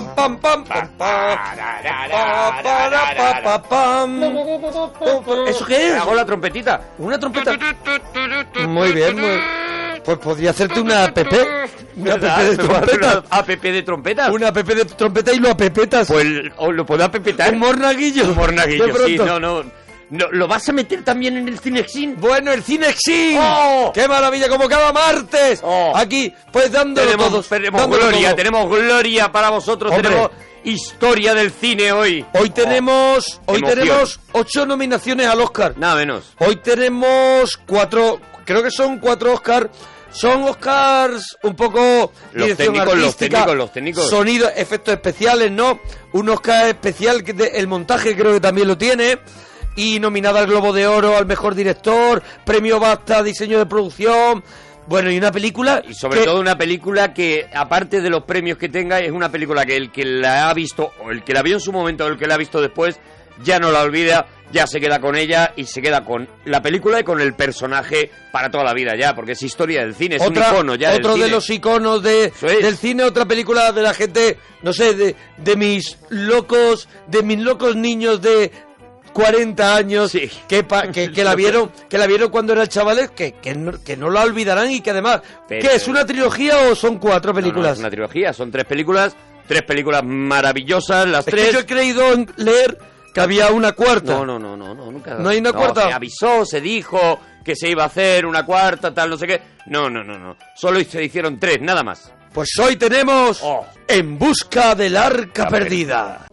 pam, pam, pam, pam. ¿Eso qué es? Hago la trompetita. ¿Una trompeta? Muy bien, muy Pues podría hacerte una app. Una app de trompeta. Una app de trompetas. Una app de trompeta y lo apepetas. Pues o lo puedo apepetar. Un mornaguillo. Un mornaguillo, sí. No, no. No, ¿Lo vas a meter también en el Cinexin? Bueno, el Cinexin. ¡Oh! ¡Qué maravilla! Como cada martes. ¡Oh! Aquí, pues dándolo Tenemos, todo. tenemos dándolo gloria, todo. tenemos gloria para vosotros. Hombre. Tenemos historia del cine hoy. Hoy tenemos, hoy emoción. tenemos ocho nominaciones al Oscar. Nada menos. Hoy tenemos cuatro, creo que son cuatro Oscars. Son Oscars un poco Los dirección técnicos, los técnicos, los técnicos. sonido, efectos especiales, ¿no? Un Oscar especial que de- el montaje creo que también lo tiene y nominada al Globo de Oro al mejor director, premio BAFTA diseño de producción. Bueno, y una película Y sobre que- todo una película que, aparte de los premios que tenga, es una película que el que la ha visto, o el que la vio en su momento, o el que la ha visto después, ya no la olvida, ya se queda con ella y se queda con la película y con el personaje para toda la vida ya, porque es historia del cine, es otra, un icono ya del otro de cine. los iconos de, es. del cine, otra película de la gente, no sé, de, de mis locos, de mis locos niños de 40 años Sí. que, pa- que, que la vieron que la vieron cuando eran chavales que, que, no, que no la olvidarán y que además Pero- ¿qué es una trilogía o son cuatro No, no, películas? es una trilogía, son tres películas, tres películas maravillosas, las Es tres. que yo he creído leer que había una cuarta. No, no, no, no, no, nunca. ¿No hay una cuarta? Se avisó, se dijo que se iba a hacer una cuarta, tal, no sé qué. No, no, no, no. Solo se hicieron tres, nada más. Pues hoy tenemos Oh. En busca del arca perdida.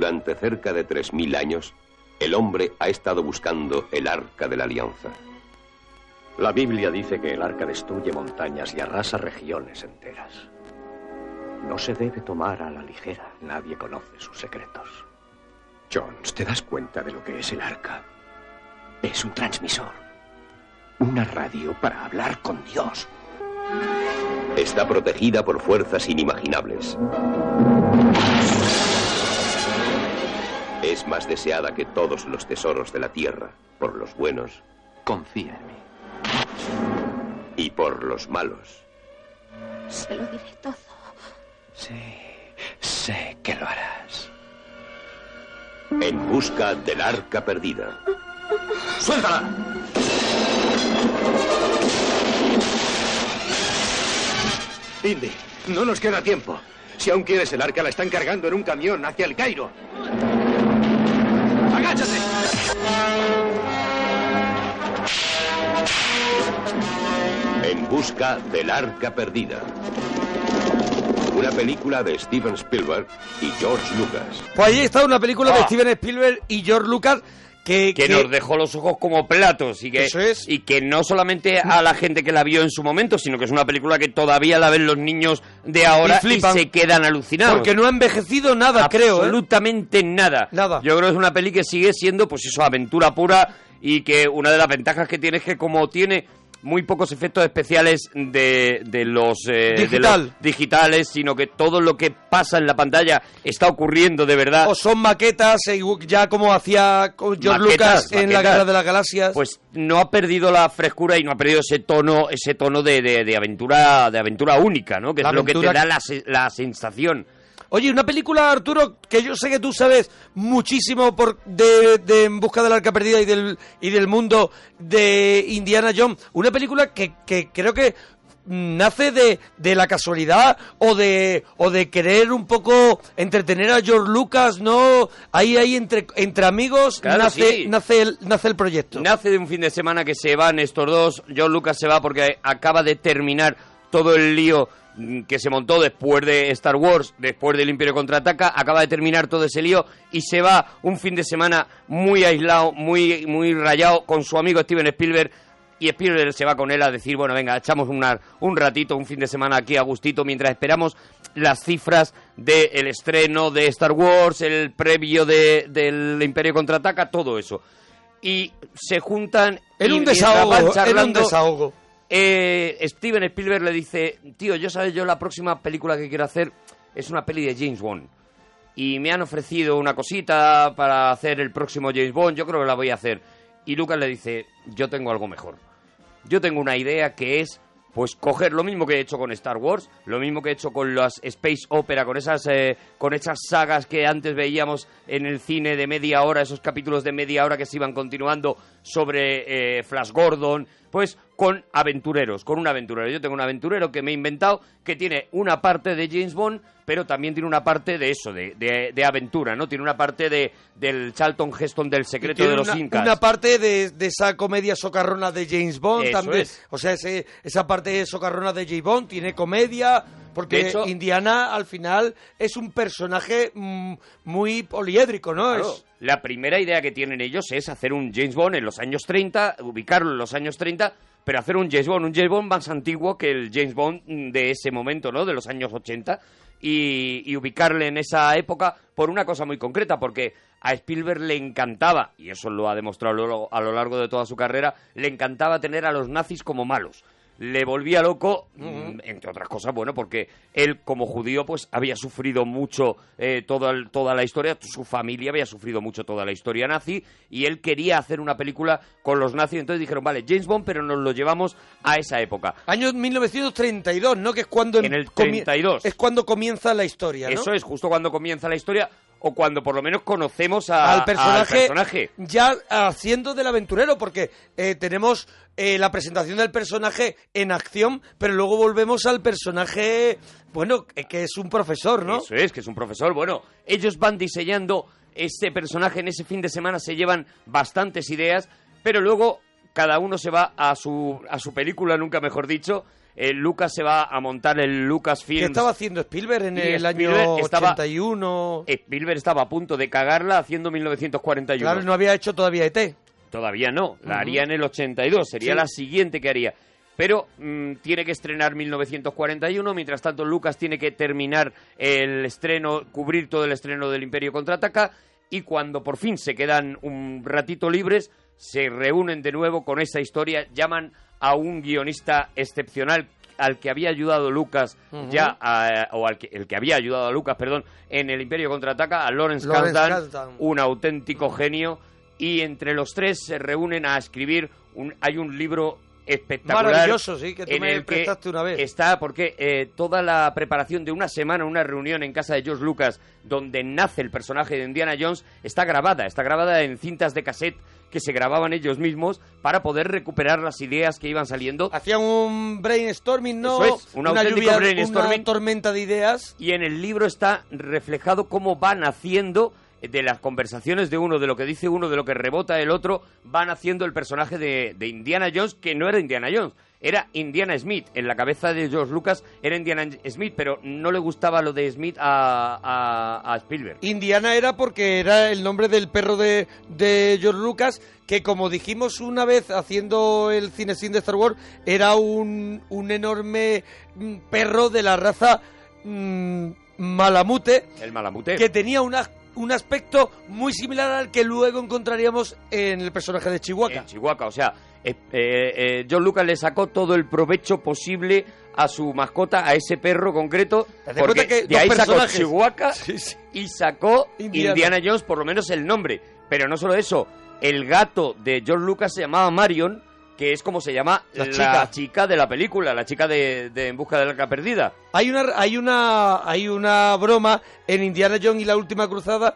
Durante cerca de 3.000 años, el hombre ha estado buscando el arca de la alianza. La Biblia dice que el arca destruye montañas y arrasa regiones enteras. No se debe tomar a la ligera. Nadie conoce sus secretos. Jones, ¿te das cuenta de lo que es el arca? Es un transmisor. Una radio para hablar con Dios. Está protegida por fuerzas inimaginables. Es más deseada que todos los tesoros de la tierra, por los buenos Confía en mí. y por los malos. Se lo diré todo. Sí, sé que lo harás. En busca del arca perdida. ¡Suéltala! Indy, no nos queda tiempo. Si aún quieres el arca, la están cargando en un camión hacia el Cairo. En busca del arca perdida. Una película de Steven Spielberg y George Lucas. Pues ahí está una película de Ah. Steven Spielberg y George Lucas que, Que, que- nos dejó los ojos como platos y que, Eso es. y que no solamente a la gente que la vio en su momento, sino que es una película que todavía la ven los niños de ahora Y se quedan alucinados. porque no ha envejecido nada, creo, ¿eh? Absolutamente nada. Nada. Yo creo que es una peli que sigue siendo, pues eso, aventura pura y que una de las ventajas que tiene es que como tiene muy pocos efectos especiales de, de los, eh, de Digital. los digitales, sino que todo lo que pasa en la pantalla está ocurriendo de verdad. O son maquetas, eh, ya como hacía George Maquetas, Lucas en la. Guerra de las Galaxias. pues no ha perdido la frescura y no ha perdido ese tono ese tono de, de- de aventura de aventura única no que La es lo que te da la, la sensación Oye, una película, Arturo, que yo sé que tú sabes muchísimo por de, de En busca del arca perdida y del, y del mundo de Indiana Jones. Una película que, que creo que nace de, de la casualidad o de, o de querer un poco entretener a George Lucas, ¿no? Ahí, ahí entre, entre amigos Claro, nace, sí. nace, el, nace el proyecto. nace de un fin de semana que se van estos dos John Lucas se va porque acaba de terminar todo el lío que se montó después de Star Wars, después del Imperio Contraataca, acaba de terminar todo ese lío y se va un fin de semana muy aislado, muy, muy rayado con su amigo Steven Spielberg y Spielberg se va con él a decir, bueno, venga, echamos una- un ratito, un fin de semana aquí a gustito mientras esperamos las cifras del estreno de Star Wars, el previo de, del Imperio Contraataca, todo eso. Y se juntan... En y un mientras desahogo, van en un charlando, desahogo. Eh, Steven Spielberg le dice, tío, yo sabes, yo la próxima película que quiero hacer es una peli de James Bond. Y me han ofrecido una cosita para hacer el próximo James Bond, yo creo que la voy a hacer. Y Lucas le dice, yo tengo algo mejor. Yo tengo una idea que es pues coger lo mismo que he hecho con Star Wars, lo mismo que he hecho con las Space Opera, con esas, eh, con esas sagas que antes veíamos en el cine de media hora, esos capítulos de media hora que se iban continuando sobre eh, Flash Gordon, pues con aventureros, con un aventurero. Yo tengo un aventurero que me he inventado que tiene una parte de James Bond, pero también tiene una parte de eso, de, de, de aventura, ¿no? Tiene una parte de, del Charlton Heston del secreto de los una, Incas. una parte de, de esa comedia socarrona de James Bond Eso también. es. O sea, ese- esa parte socarrona de James Bond tiene comedia. Porque De hecho- Indiana al final es un personaje mm, muy poliédrico, ¿no? Claro, Es- La primera idea que tienen ellos es hacer un James Bond en los años 30, ubicarlo en los años 30, pero hacer un James Bond, un James Bond más antiguo que el James Bond mm, de ese momento, ¿no? De los años 80, y, y ubicarle en esa época por una cosa muy concreta, porque a Spielberg le encantaba, y eso lo ha demostrado lo- a lo largo de toda su carrera, le encantaba tener a los nazis como malos. Le volvía loco, mm, entre otras cosas, bueno, porque él como judío pues había sufrido mucho eh, toda, el- toda la historia, su familia había sufrido mucho toda la historia nazi y él quería hacer una película con los nazis, entonces dijeron, vale, James Bond, pero nos lo llevamos a esa época. Año 1932, ¿no? Que es cuando... En el comie- 32. Es cuando comienza la historia, ¿no? Eso es justo cuando comienza la historia o cuando por lo menos conocemos a- al personaje, personaje. ya haciendo del aventurero, porque eh, tenemos eh, la presentación del personaje en acción, pero luego volvemos al personaje, bueno, eh, que es un profesor, ¿no? Eso es, que es un profesor. Bueno, ellos van diseñando este personaje en ese fin de semana, se llevan bastantes ideas, pero luego cada uno se va a su, a su película, nunca mejor dicho. Eh, Lucas se va a montar el que Lucasfilm. estaba haciendo Spielberg en el Spielberg año estaba- 81. Spielberg estaba a punto de cagarla haciendo 1941. Claro, no había hecho todavía ET. Todavía no, la haría en el 82, sería Sí. la siguiente que haría. Pero mm, tiene que estrenar 1941, mientras tanto Lucas tiene que terminar el estreno, cubrir todo el estreno del Imperio Contraataca, y cuando por fin se quedan un ratito libres, se reúnen de nuevo con esa historia, llaman a un guionista excepcional al que había ayudado Lucas ya, a- o al que, el que había ayudado a Lucas, perdón, en el Imperio Contraataca, a Lawrence, Lawrence Kasdan, Kasdan. un auténtico genio y entre los tres se reúnen a escribir un hay un libro espectacular Maravilloso, sí, que tú en me el que prestaste una vez. está porque eh, toda la preparación de una semana una reunión en casa de George Lucas donde nace el personaje de Indiana Jones está grabada está grabada en cintas de cassette que se grababan ellos mismos para poder recuperar las ideas que iban saliendo Hacían un brainstorming, ¿no? Eso es, un una auténtico lluvia, brainstorming. una tormenta de ideas. y en el libro está reflejado cómo van haciendo de las conversaciones de uno, de lo que dice uno, de lo que rebota el otro, van haciendo el personaje de, de Indiana Jones, que no era Indiana Jones, era Indiana Smith. En la cabeza de George Lucas era Indiana Smith, pero no le gustaba lo de Smith a, a- a Spielberg. Indiana era porque era el nombre del perro de, de George Lucas, que como dijimos una vez haciendo el cine sin de Star Wars, era un, un enorme mm, perro de la raza mm, malamute, El malamute. que tenía una- un aspecto muy similar al que luego encontraríamos en el personaje de Chihuahua. en Chihuahua. O sea, eh, eh, eh, John Lucas le sacó todo el provecho posible a su mascota, a ese perro concreto, porque que de ahí sacó. Chihuahua Sí, sí. y sacó Indiana. Indiana. Jones, por lo menos el nombre. Pero no solo eso, el gato de George Lucas se llamaba Marion, que es como se llama La la, chica. de la película, la chica de, de En busca de la arca perdida. Hay una, hay una, hay una broma en Indiana Jones y la última cruzada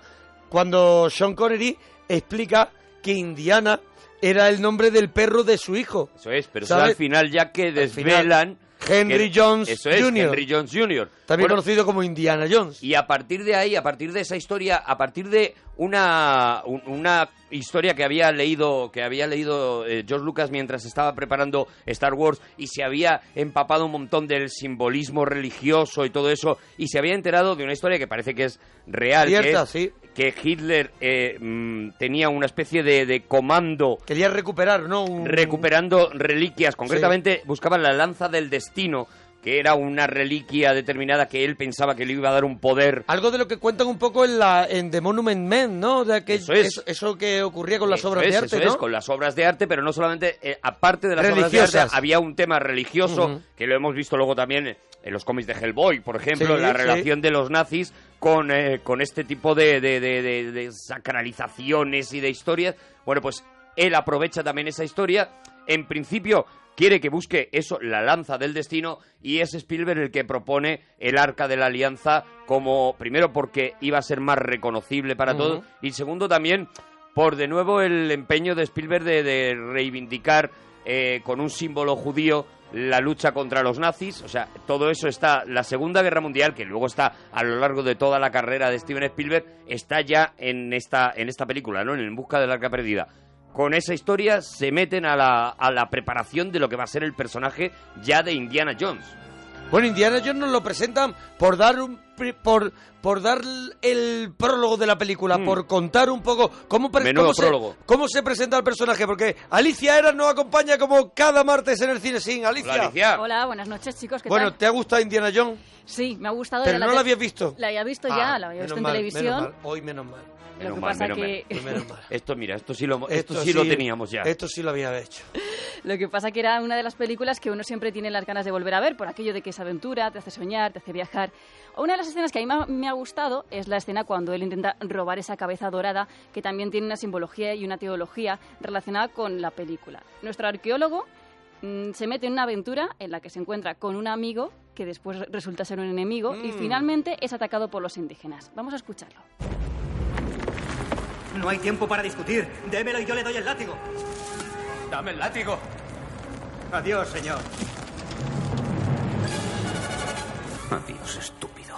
cuando Sean Connery explica que Indiana era el nombre del perro de su hijo. Eso es, pero al final ya que final, desvelan... Henry que- Jones Eso es, Jr.. Henry Jones Jr. También Bueno, conocido como Indiana Jones. Y a partir de ahí, a partir de esa historia, a partir de una, un- una historia que había leído, que había leído eh, George Lucas mientras estaba preparando Star Wars y se había empapado un montón del simbolismo religioso y todo eso, y se había enterado de una historia que parece que es real, que, Cierta, es sí. que Hitler eh, mm, tenía una especie de, de comando Quería recuperar, ¿no? Un- recuperando reliquias. Concretamente buscaban la lanza del destino, que era una reliquia determinada que él pensaba que le iba a dar un poder Algo de lo que cuentan un poco en la en The Monument Men, ¿no? De que Eso es. eso, eso que ocurría con las Eso obras es, de arte, eso ¿no? es, con las obras de arte, pero no solamente, eh, aparte de las obras de Religiosas. arte, había un tema religioso, Ujú. que lo hemos visto luego también en los cómics de Hellboy, por ejemplo, Sí, la sí. relación de los nazis con, eh, con este tipo de, de, de- de- de sacralizaciones y de historias. Bueno, pues él aprovecha también esa historia. En principio quiere que busque eso, la lanza del destino, y es Spielberg el que propone el arca de la alianza como, primero porque iba a ser más reconocible para todos, y segundo también por de nuevo el empeño de Spielberg de, de reivindicar eh, con un símbolo judío la lucha contra los nazis, o sea, todo eso está, la Segunda Guerra Mundial, que luego está a lo largo de toda la carrera de Steven Spielberg, está ya en esta, en esta película, ¿no? En En Busca del Arca Perdida. Con esa historia se meten a la, a la preparación de lo que va a ser el personaje ya de Indiana Jones. Bueno, Indiana Jones nos lo presentan por dar un pri- por por dar el prólogo de la película, Mm. por contar un poco cómo, cómo, se, cómo se presenta el personaje, porque Alicia Eras nos acompaña como cada martes en el cine sin Alicia. Hola, Alicia. Hola, buenas noches, chicos. ¿Qué Bueno, tal? ¿te ha gustado Indiana Jones? Sí, me ha gustado. Pero no la habías visto. La había visto Ah, ya, la había visto en mal, televisión. menos mal. Hoy menos mal. Lo Menos que mal, pasa menos que Menos mal. Esto, mira, esto sí lo, esto sí lo teníamos ya. Esto sí lo había hecho. lo que pasa que era una de las películas que uno siempre tiene las ganas de volver a ver por aquello de que es aventura, te hace soñar, te hace viajar. Una de las escenas que a mí me ha- me ha gustado es la escena cuando él intenta robar esa cabeza dorada que también tiene una simbología y una teología relacionada con la película. Nuestro arqueólogo mm, se mete en una aventura en la que se encuentra con un amigo que después resulta ser un enemigo y Mm. finalmente es atacado por los indígenas. Vamos a escucharlo. No hay tiempo para discutir. Démelo y yo le doy el látigo. Dame el látigo. Adiós, señor. Adiós, estúpido.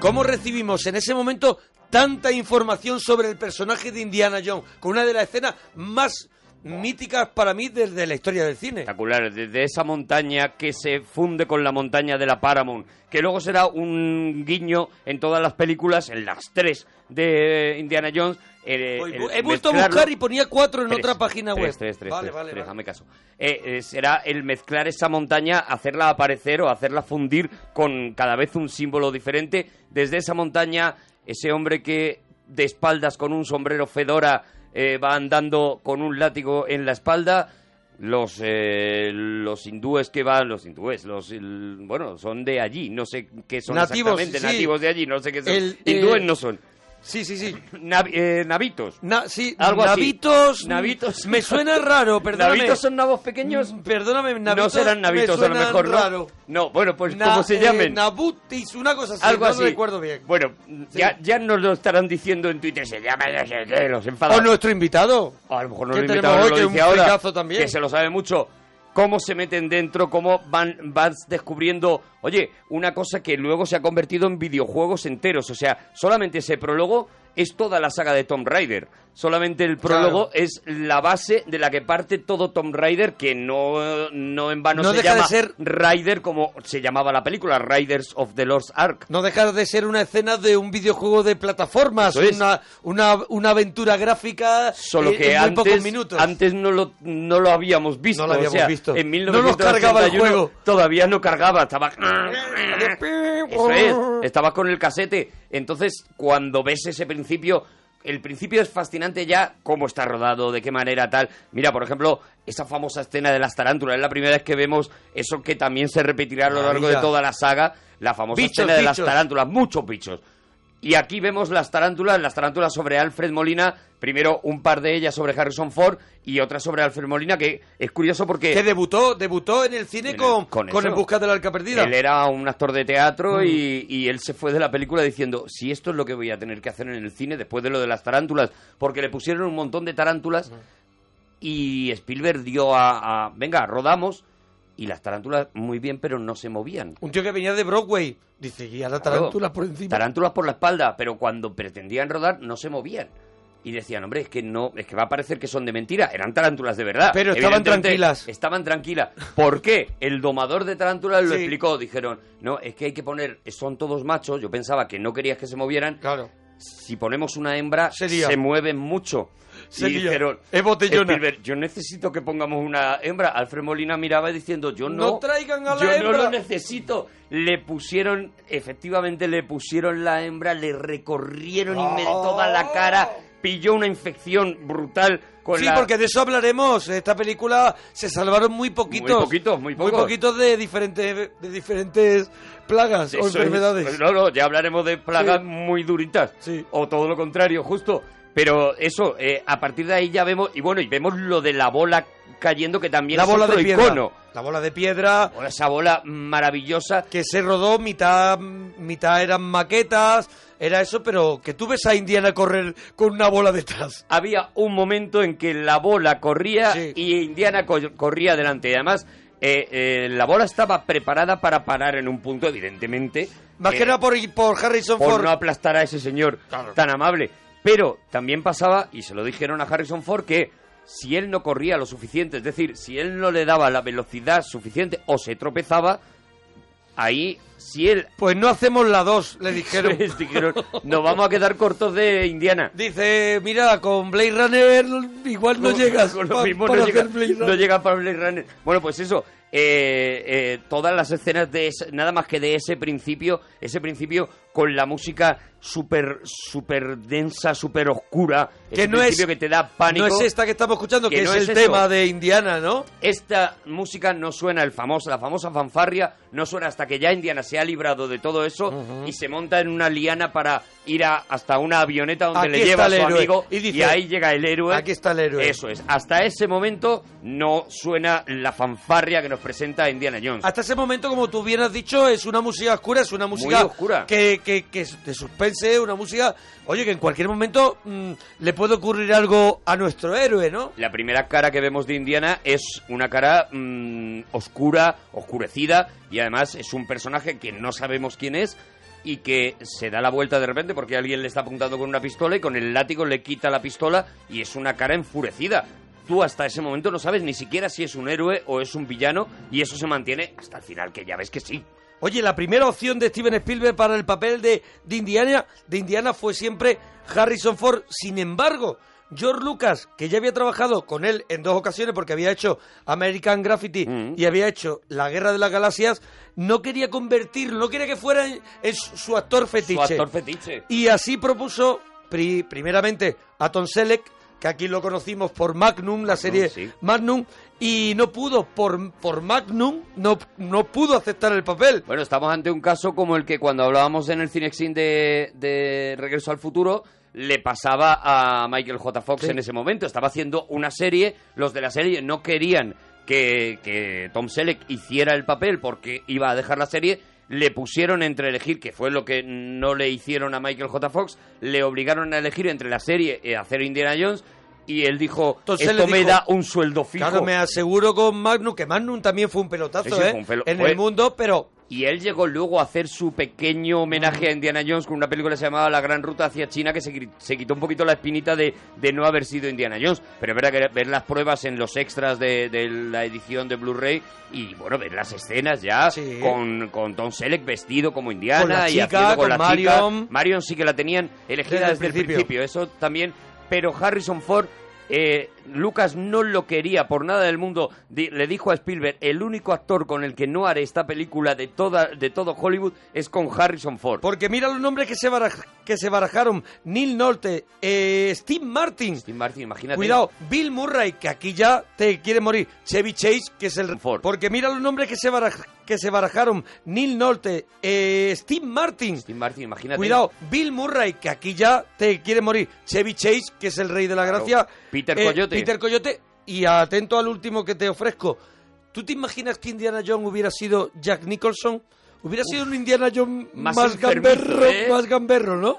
¿Cómo recibimos en ese momento tanta información sobre el personaje de Indiana Jones? Con una de las escenas más míticas para mí desde la historia del cine. espectacular, desde esa montaña que se funde con la montaña de la Paramount, que luego será un guiño en todas las películas, en las tres de Indiana Jones. eh, Hoy el bu- he vuelto a buscar y ponía cuatro en Tres, otra página web. Tres, tres, vale, tres, vale, tres, vale. hazme caso. Eh, eh, será el mezclar esa montaña, hacerla aparecer o hacerla fundir con cada vez un símbolo diferente. Desde esa montaña, ese hombre que de espaldas con un sombrero fedora eh, va andando con un látigo en la espalda. Los, eh, los hindúes que van, los hindúes, los, el- bueno, son de allí, no sé qué son Nativos, exactamente, sí. nativos de allí, no sé qué son. El, hindúes eh, no son. Sí, sí, sí. Nav- eh, navitos. Na- sí, Algo así. navitos. Navitos. Me suena raro, perdóname. ¿Navitos son nabos pequeños? Mm, Perdóname, no navitos. serán navitos me a lo mejor, ¿no? raro. No, bueno, pues Na- como se eh, llamen. Nabutis, una cosa así. algo no así. recuerdo bien. Bueno, ya, ya nos lo estarán diciendo en Twitter, se llama no los O enfadados. nuestro invitado. A lo mejor no ¿Qué lo invitado hoy? lo Que dice ahora, también. que se lo sabe mucho. Cómo se meten dentro, cómo van, vas descubriendo, oye, una cosa que luego se ha convertido en videojuegos enteros. O sea, solamente ese prólogo es toda la saga de Tomb Raider. Solamente el prólogo Claro. es la base de la que parte todo Tomb Raider, que no, no en vano No se deja de ser- Raider como se llamaba la película, Riders of the Lost Ark. No dejar de ser una escena de un videojuego de plataformas, es. una, una, una aventura gráfica Solo eh, que en muy pocos antes, minutos. antes no, lo, no lo habíamos visto. No lo habíamos o sea, visto. En No nos cargaba el 1981 juego. Todavía no cargaba, estaba... Eso es, estabas con el casete. Entonces, cuando ves ese principio, el principio es fascinante ya, cómo está rodado, de qué manera tal. Mira, por ejemplo, esa famosa escena de las tarántulas, es la primera vez que vemos eso que también se repetirá a lo largo de toda la saga, la famosa Bichos, escena de las tarántulas, muchos bichos. Y aquí vemos las tarántulas, las tarántulas sobre Alfred Molina, primero un par de ellas sobre Harrison Ford y otra sobre Alfred Molina, que es curioso porque... Que debutó, debutó en el cine En el- con, con. En busca del arca perdida. Él era un actor de teatro Mm. y, y él se fue de la película diciendo, si esto es lo que voy a tener que hacer en el cine después de lo de las tarántulas, porque le pusieron un montón de tarántulas y Spielberg dio a, a, venga, rodamos y las tarántulas muy bien, pero no se movían. Un tío que venía de Broadway. Dice, y ahora tarántulas por encima. Tarántulas por la espalda, pero cuando pretendían rodar no se movían. Y decían, hombre, es que no, es que va a parecer que son de mentira. Eran tarántulas de verdad. Pero estaban tranquilas. Estaban tranquilas. ¿Por qué? El domador de tarántulas lo Sí. explicó. Dijeron, no, es que hay que poner, son todos machos. Yo pensaba que no querías que se movieran. Claro. Si ponemos una hembra, Sería. se mueven mucho. Y Sería. dijeron, Es botellona. Spielberg, yo necesito que pongamos una hembra. Alfred Molina miraba diciendo, yo no. No traigan a la yo no hembra. lo necesito. Le pusieron, efectivamente le pusieron la hembra, le recorrieron inme- Oh. toda la cara pilló una infección brutal con sí, la... porque de eso hablaremos. Esta película se salvaron muy poquitos. Muy poquitos, muy pocos. poquitos de diferentes, de diferentes plagas o es- enfermedades. no, no, ya hablaremos de plagas Sí. muy duritas. Sí. O todo lo contrario, justo. Pero eso, eh, a partir de ahí ya vemos, y bueno, y vemos lo de la bola cayendo, que también la es bola otro de piedra. icono. La bola de piedra. O esa bola maravillosa. Que se rodó, mitad, mitad eran maquetas, era eso, pero que tú ves a Indiana correr con una bola detrás. Había un momento en que la bola corría Sí. y Indiana co- corría delante. Y además, eh, eh, la bola estaba preparada para parar en un punto, evidentemente. Más eh, que nada por, por Harrison por Ford. no aplastar a ese señor Claro. tan amable. Pero también pasaba, y se lo dijeron a Harrison Ford, que si él no corría lo suficiente, es decir, si él no le daba la velocidad suficiente o se tropezaba, ahí, si él... Pues no hacemos la dos, le dijeron. Les dijeron, nos vamos a quedar cortos de Indiana. Dice, mira, con Blade Runner igual no llegas con lo mismo para no, llega, no llega para Blade Runner. Bueno, pues eso. eh, eh, todas las escenas de ese- nada más que de ese principio, ese principio con la música súper súper densa, súper oscura, Que ese no es- que te da pánico. No es esta que estamos escuchando, que, Que es el es eso. tema de Indiana, ¿no? Esta música no suena el famoso, la famosa fanfarria, no suena hasta que ya Indiana se ha librado de todo eso y se monta en una liana para ir a- hasta una avioneta donde Aquí le lleva a su héroe. amigo Y ahí llega el héroe. Aquí está el héroe. Eso es. Hasta ese momento no suena la fanfarria que nos presenta Indiana Jones. Hasta ese momento, como tú bien has dicho, es una música oscura, es una música oscura. Que, que, que de suspense, una música, oye, que en cualquier momento mm, le puede ocurrir algo a nuestro héroe, ¿no? La primera cara que vemos de Indiana es una cara mm, oscura, oscurecida, y además es un personaje que no sabemos quién es y que se da la vuelta de repente porque alguien le está apuntando con una pistola y con el látigo le quita la pistola y es una cara enfurecida. Tú hasta ese momento no sabes ni siquiera si es un héroe o es un villano y eso se mantiene hasta el final, que ya ves que sí. Oye, la primera opción de Steven Spielberg para el papel de, de Indiana, de Indiana fue siempre Harrison Ford. Sin embargo, George Lucas, que ya había trabajado con él en dos ocasiones porque había hecho American Graffiti Mm. y había hecho La Guerra de las Galaxias, no quería convertirlo, no quería que fuera en, en su, actor fetiche. Su actor fetiche. Y así propuso pri- primeramente a Tom Selleck, que aquí lo conocimos por Magnum, la serie sí. Magnum, y no pudo, por, por Magnum, no, no pudo aceptar el papel. Bueno, estamos ante un caso como el que cuando hablábamos en el Cinexin de, de Regreso al Futuro le pasaba a Michael J. Fox Sí. en ese momento. Estaba haciendo una serie, los de la serie no querían que, que Tom Selleck hiciera el papel porque iba a dejar la serie. Le pusieron entre elegir, que fue lo que no le hicieron a Michael J. Fox, le obligaron a elegir entre la serie y hacer Indiana Jones. Y él dijo, Entonces esto me da un sueldo fijo. Claro, me aseguro con Magnum, que Magnum también fue un pelotazo, Sí, sí, ¿eh? fue un pelo- en fue- el mundo, pero Y él llegó luego a hacer su pequeño homenaje a Indiana Jones con una película que se llamaba La Gran Ruta hacia China, que se, quitó un poquito la espinita de, de no haber sido Indiana Jones. Pero es verdad que ver las pruebas en los extras de, de la edición de Blu-ray y, bueno, ver las escenas ya Sí. con, con Tom Selleck vestido como Indiana Con la y haciendo con, con la Marion. chica. Marion sí que la tenían elegida Desde el principio. principio. Eso también. Pero Harrison Ford eh, Lucas no lo quería por nada del mundo. Le dijo a Spielberg, el único actor con el que no haré esta película de, toda, de todo Hollywood es con Harrison Ford. Porque mira los nombres que se, baraj- que se barajaron. Neil Nolte, eh, Steve Martin. Steve Martin, imagínate. Cuidado, Bill Murray, que aquí ya te quiere morir. Chevy Chase, que es el... Ford. Porque mira los nombres que se, baraj- que se barajaron. Neil Nolte, eh, Steve Martin. Steve Martin, imagínate. Cuidado, Bill Murray, que aquí ya te quiere morir. Chevy Chase, que es el rey de la Claro. gracia. Peter Eh, Coyote. Peter Coyote. Y atento al último que te ofrezco. ¿Tú te imaginas que Indiana Jones hubiera sido Jack Nicholson? Hubiera sido un Indiana Jones más más, gamberro, ¿eh? más gamberro, ¿no?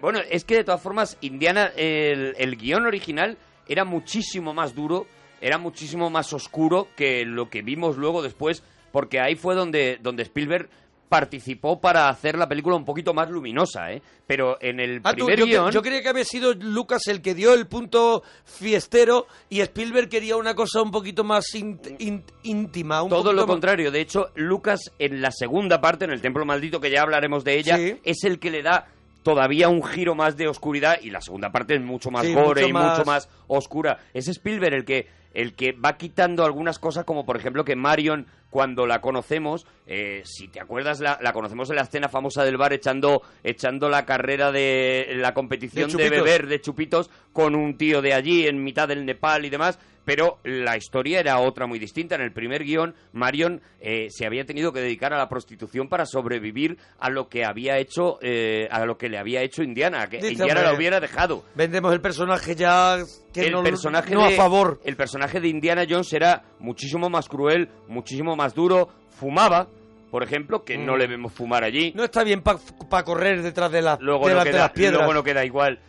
Bueno, es que de todas formas, Indiana, el, el guion original era muchísimo más duro, era muchísimo más oscuro que lo que vimos luego después, porque ahí fue donde, donde Spielberg participó para hacer la película un poquito más luminosa, ¿eh? Pero en el Ah, tú, primer yo, guion... yo creía que había sido Lucas el que dio el punto fiestero y Spielberg quería una cosa un poquito más int- int- íntima. Un Todo lo más- contrario. De hecho, Lucas en la segunda parte, en el Templo Maldito, que ya hablaremos de ella, Sí. es el que le da todavía un giro más de oscuridad y la segunda parte es mucho más Sí, gore mucho y mucho más oscura. Es Spielberg el que el que va quitando algunas cosas, como por ejemplo que Marion, cuando la conocemos, eh, si te acuerdas, la, la conocemos en la escena famosa del bar echando, echando la carrera de la competición De beber de chupitos con un tío de allí en mitad del Nepal y demás. Pero la historia era otra muy distinta. En el primer guion, Marion eh, se había tenido que dedicar a la prostitución para sobrevivir a lo que había hecho, eh, a lo que le había hecho Indiana, que Dice, Indiana la hubiera dejado Vendemos el personaje ya que el no, personaje no de, a favor. El personaje de Indiana Jones era muchísimo más cruel, muchísimo más duro. Fumaba, por ejemplo, que no Mm. le vemos fumar allí. No está bien para correr detrás de, la, Luego, de, no la- de queda, las piedras. luego no queda igual.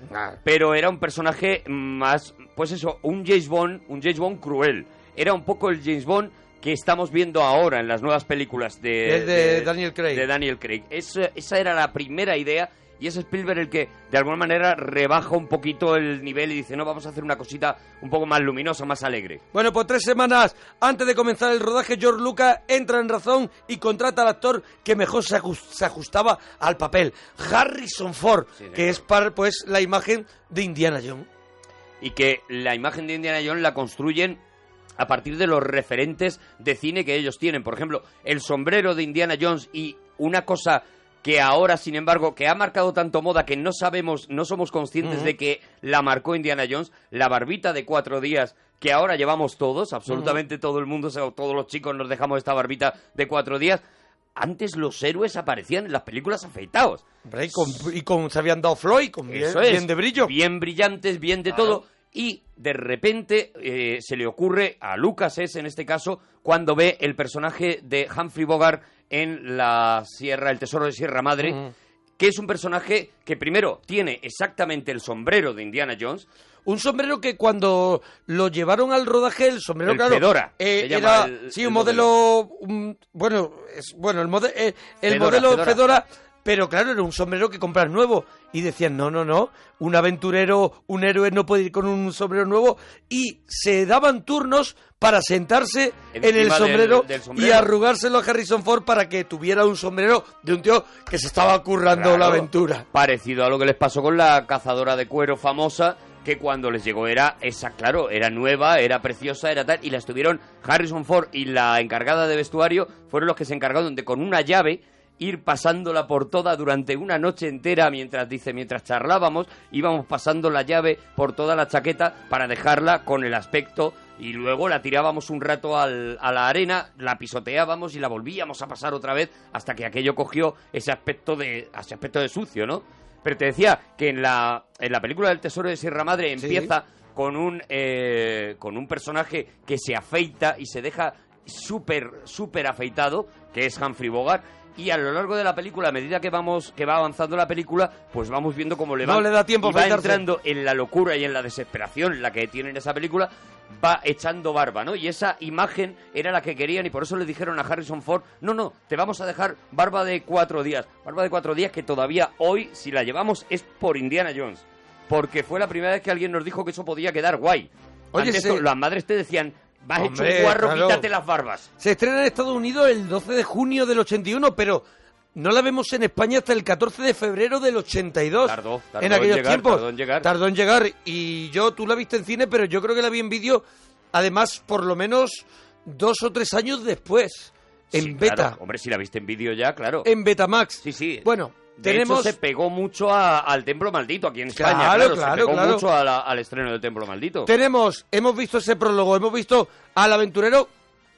Pero era un personaje más, pues eso, un James Bond, un James Bond cruel. Era un poco el James Bond que estamos viendo ahora en las nuevas películas de, Es de Daniel Craig. de Daniel Craig. Esa, esa era la primera idea y es Spielberg el que de alguna manera rebaja un poquito el nivel y dice, no, vamos a hacer una cosita un poco más luminosa, más alegre. Bueno, pues tres semanas antes de comenzar el rodaje, George Lucas entra en razón y contrata al actor que mejor se, se ajustaba al papel, Harrison Ford, que es par- pues la imagen de Indiana Jones. y que la imagen de Indiana Jones la construyen a partir de los referentes de cine que ellos tienen. Por ejemplo, el sombrero de Indiana Jones y una cosa que ahora, sin embargo, que ha marcado tanto moda que no sabemos, no somos conscientes de que la marcó Indiana Jones, la barbita de cuatro días que ahora llevamos todos, absolutamente todo el mundo, todos los chicos nos dejamos esta barbita de cuatro días. Antes los héroes aparecían en las películas afeitados. Hombre, y con, y con- se habían dado Floyd, con bien, Eso es. bien de brillo. Bien brillantes, bien de todo. Y de repente eh, se le ocurre a Lucas es en este caso cuando ve el personaje de Humphrey Bogart en la Sierra, el Tesoro de Sierra Madre, que es un personaje que primero tiene exactamente el sombrero de Indiana Jones. Un sombrero que cuando lo llevaron al rodaje, el sombrero, El claro, Fedora, eh, era, el- sí, un modelo, un- bueno, es, bueno, el, mode- eh, el Fedora, modelo Fedora. Fedora. Pero claro, era un sombrero que compras nuevo. Y decían, no, no, no, un aventurero, un héroe no puede ir con un sombrero nuevo. Y se daban turnos para sentarse en el del- sombrero, y arrugárselo a Harrison Ford para que tuviera un sombrero de un tío que se estaba currando la aventura. Parecido a lo que les pasó con la cazadora de cuero famosa, que cuando les llegó era esa, claro, era nueva, era preciosa, era tal, y la estuvieron Harrison Ford y la encargada de vestuario fueron los que se encargaron de con una llave ir pasándola por toda durante una noche entera mientras dice mientras charlábamos íbamos pasando la llave por toda la chaqueta para dejarla con el aspecto y luego la tirábamos un rato al- a la arena la pisoteábamos y la volvíamos a pasar otra vez hasta que aquello cogió ese aspecto de ese aspecto de sucio no pero te decía que en la en la película del tesoro de Sierra Madre Sí. empieza con un eh, con un personaje que se afeita y se deja súper súper afeitado que es Humphrey Bogart y a lo largo de la película a medida que vamos que va avanzando la película pues vamos viendo cómo le va No le da tiempo y va entrando en la locura y en la desesperación la que tiene en esa película va echando barba, ¿no? Y esa imagen era la que querían y por eso le dijeron a Harrison Ford, no, no, te vamos a dejar barba de cuatro días. Barba de cuatro días que todavía hoy, si la llevamos, es por Indiana Jones. Porque fue la primera vez que alguien nos dijo que eso podía quedar guay. Oye, Antes sí. las madres te decían, vas hecho Hombre, un guarro, claro. quítate las barbas. Se estrena en Estados Unidos el 12 de junio del 81, pero no la vemos en España hasta el 14 de febrero del 82. Tardó, tardó en en aquellos llegar, tiempos. tardó en llegar. Tardó en llegar. Y yo, tú la viste en cine, pero yo creo que la vi en vídeo, además, por lo menos dos o tres años después. En Sí, beta. claro. Hombre, si la viste en vídeo ya, claro. En Betamax. Sí, sí. Bueno, De tenemos... hecho, se pegó mucho a- al Templo Maldito aquí en España. Claro, Claro, claro, se pegó claro. mucho a la- al estreno del Templo Maldito. Tenemos, hemos visto ese prólogo, hemos visto al aventurero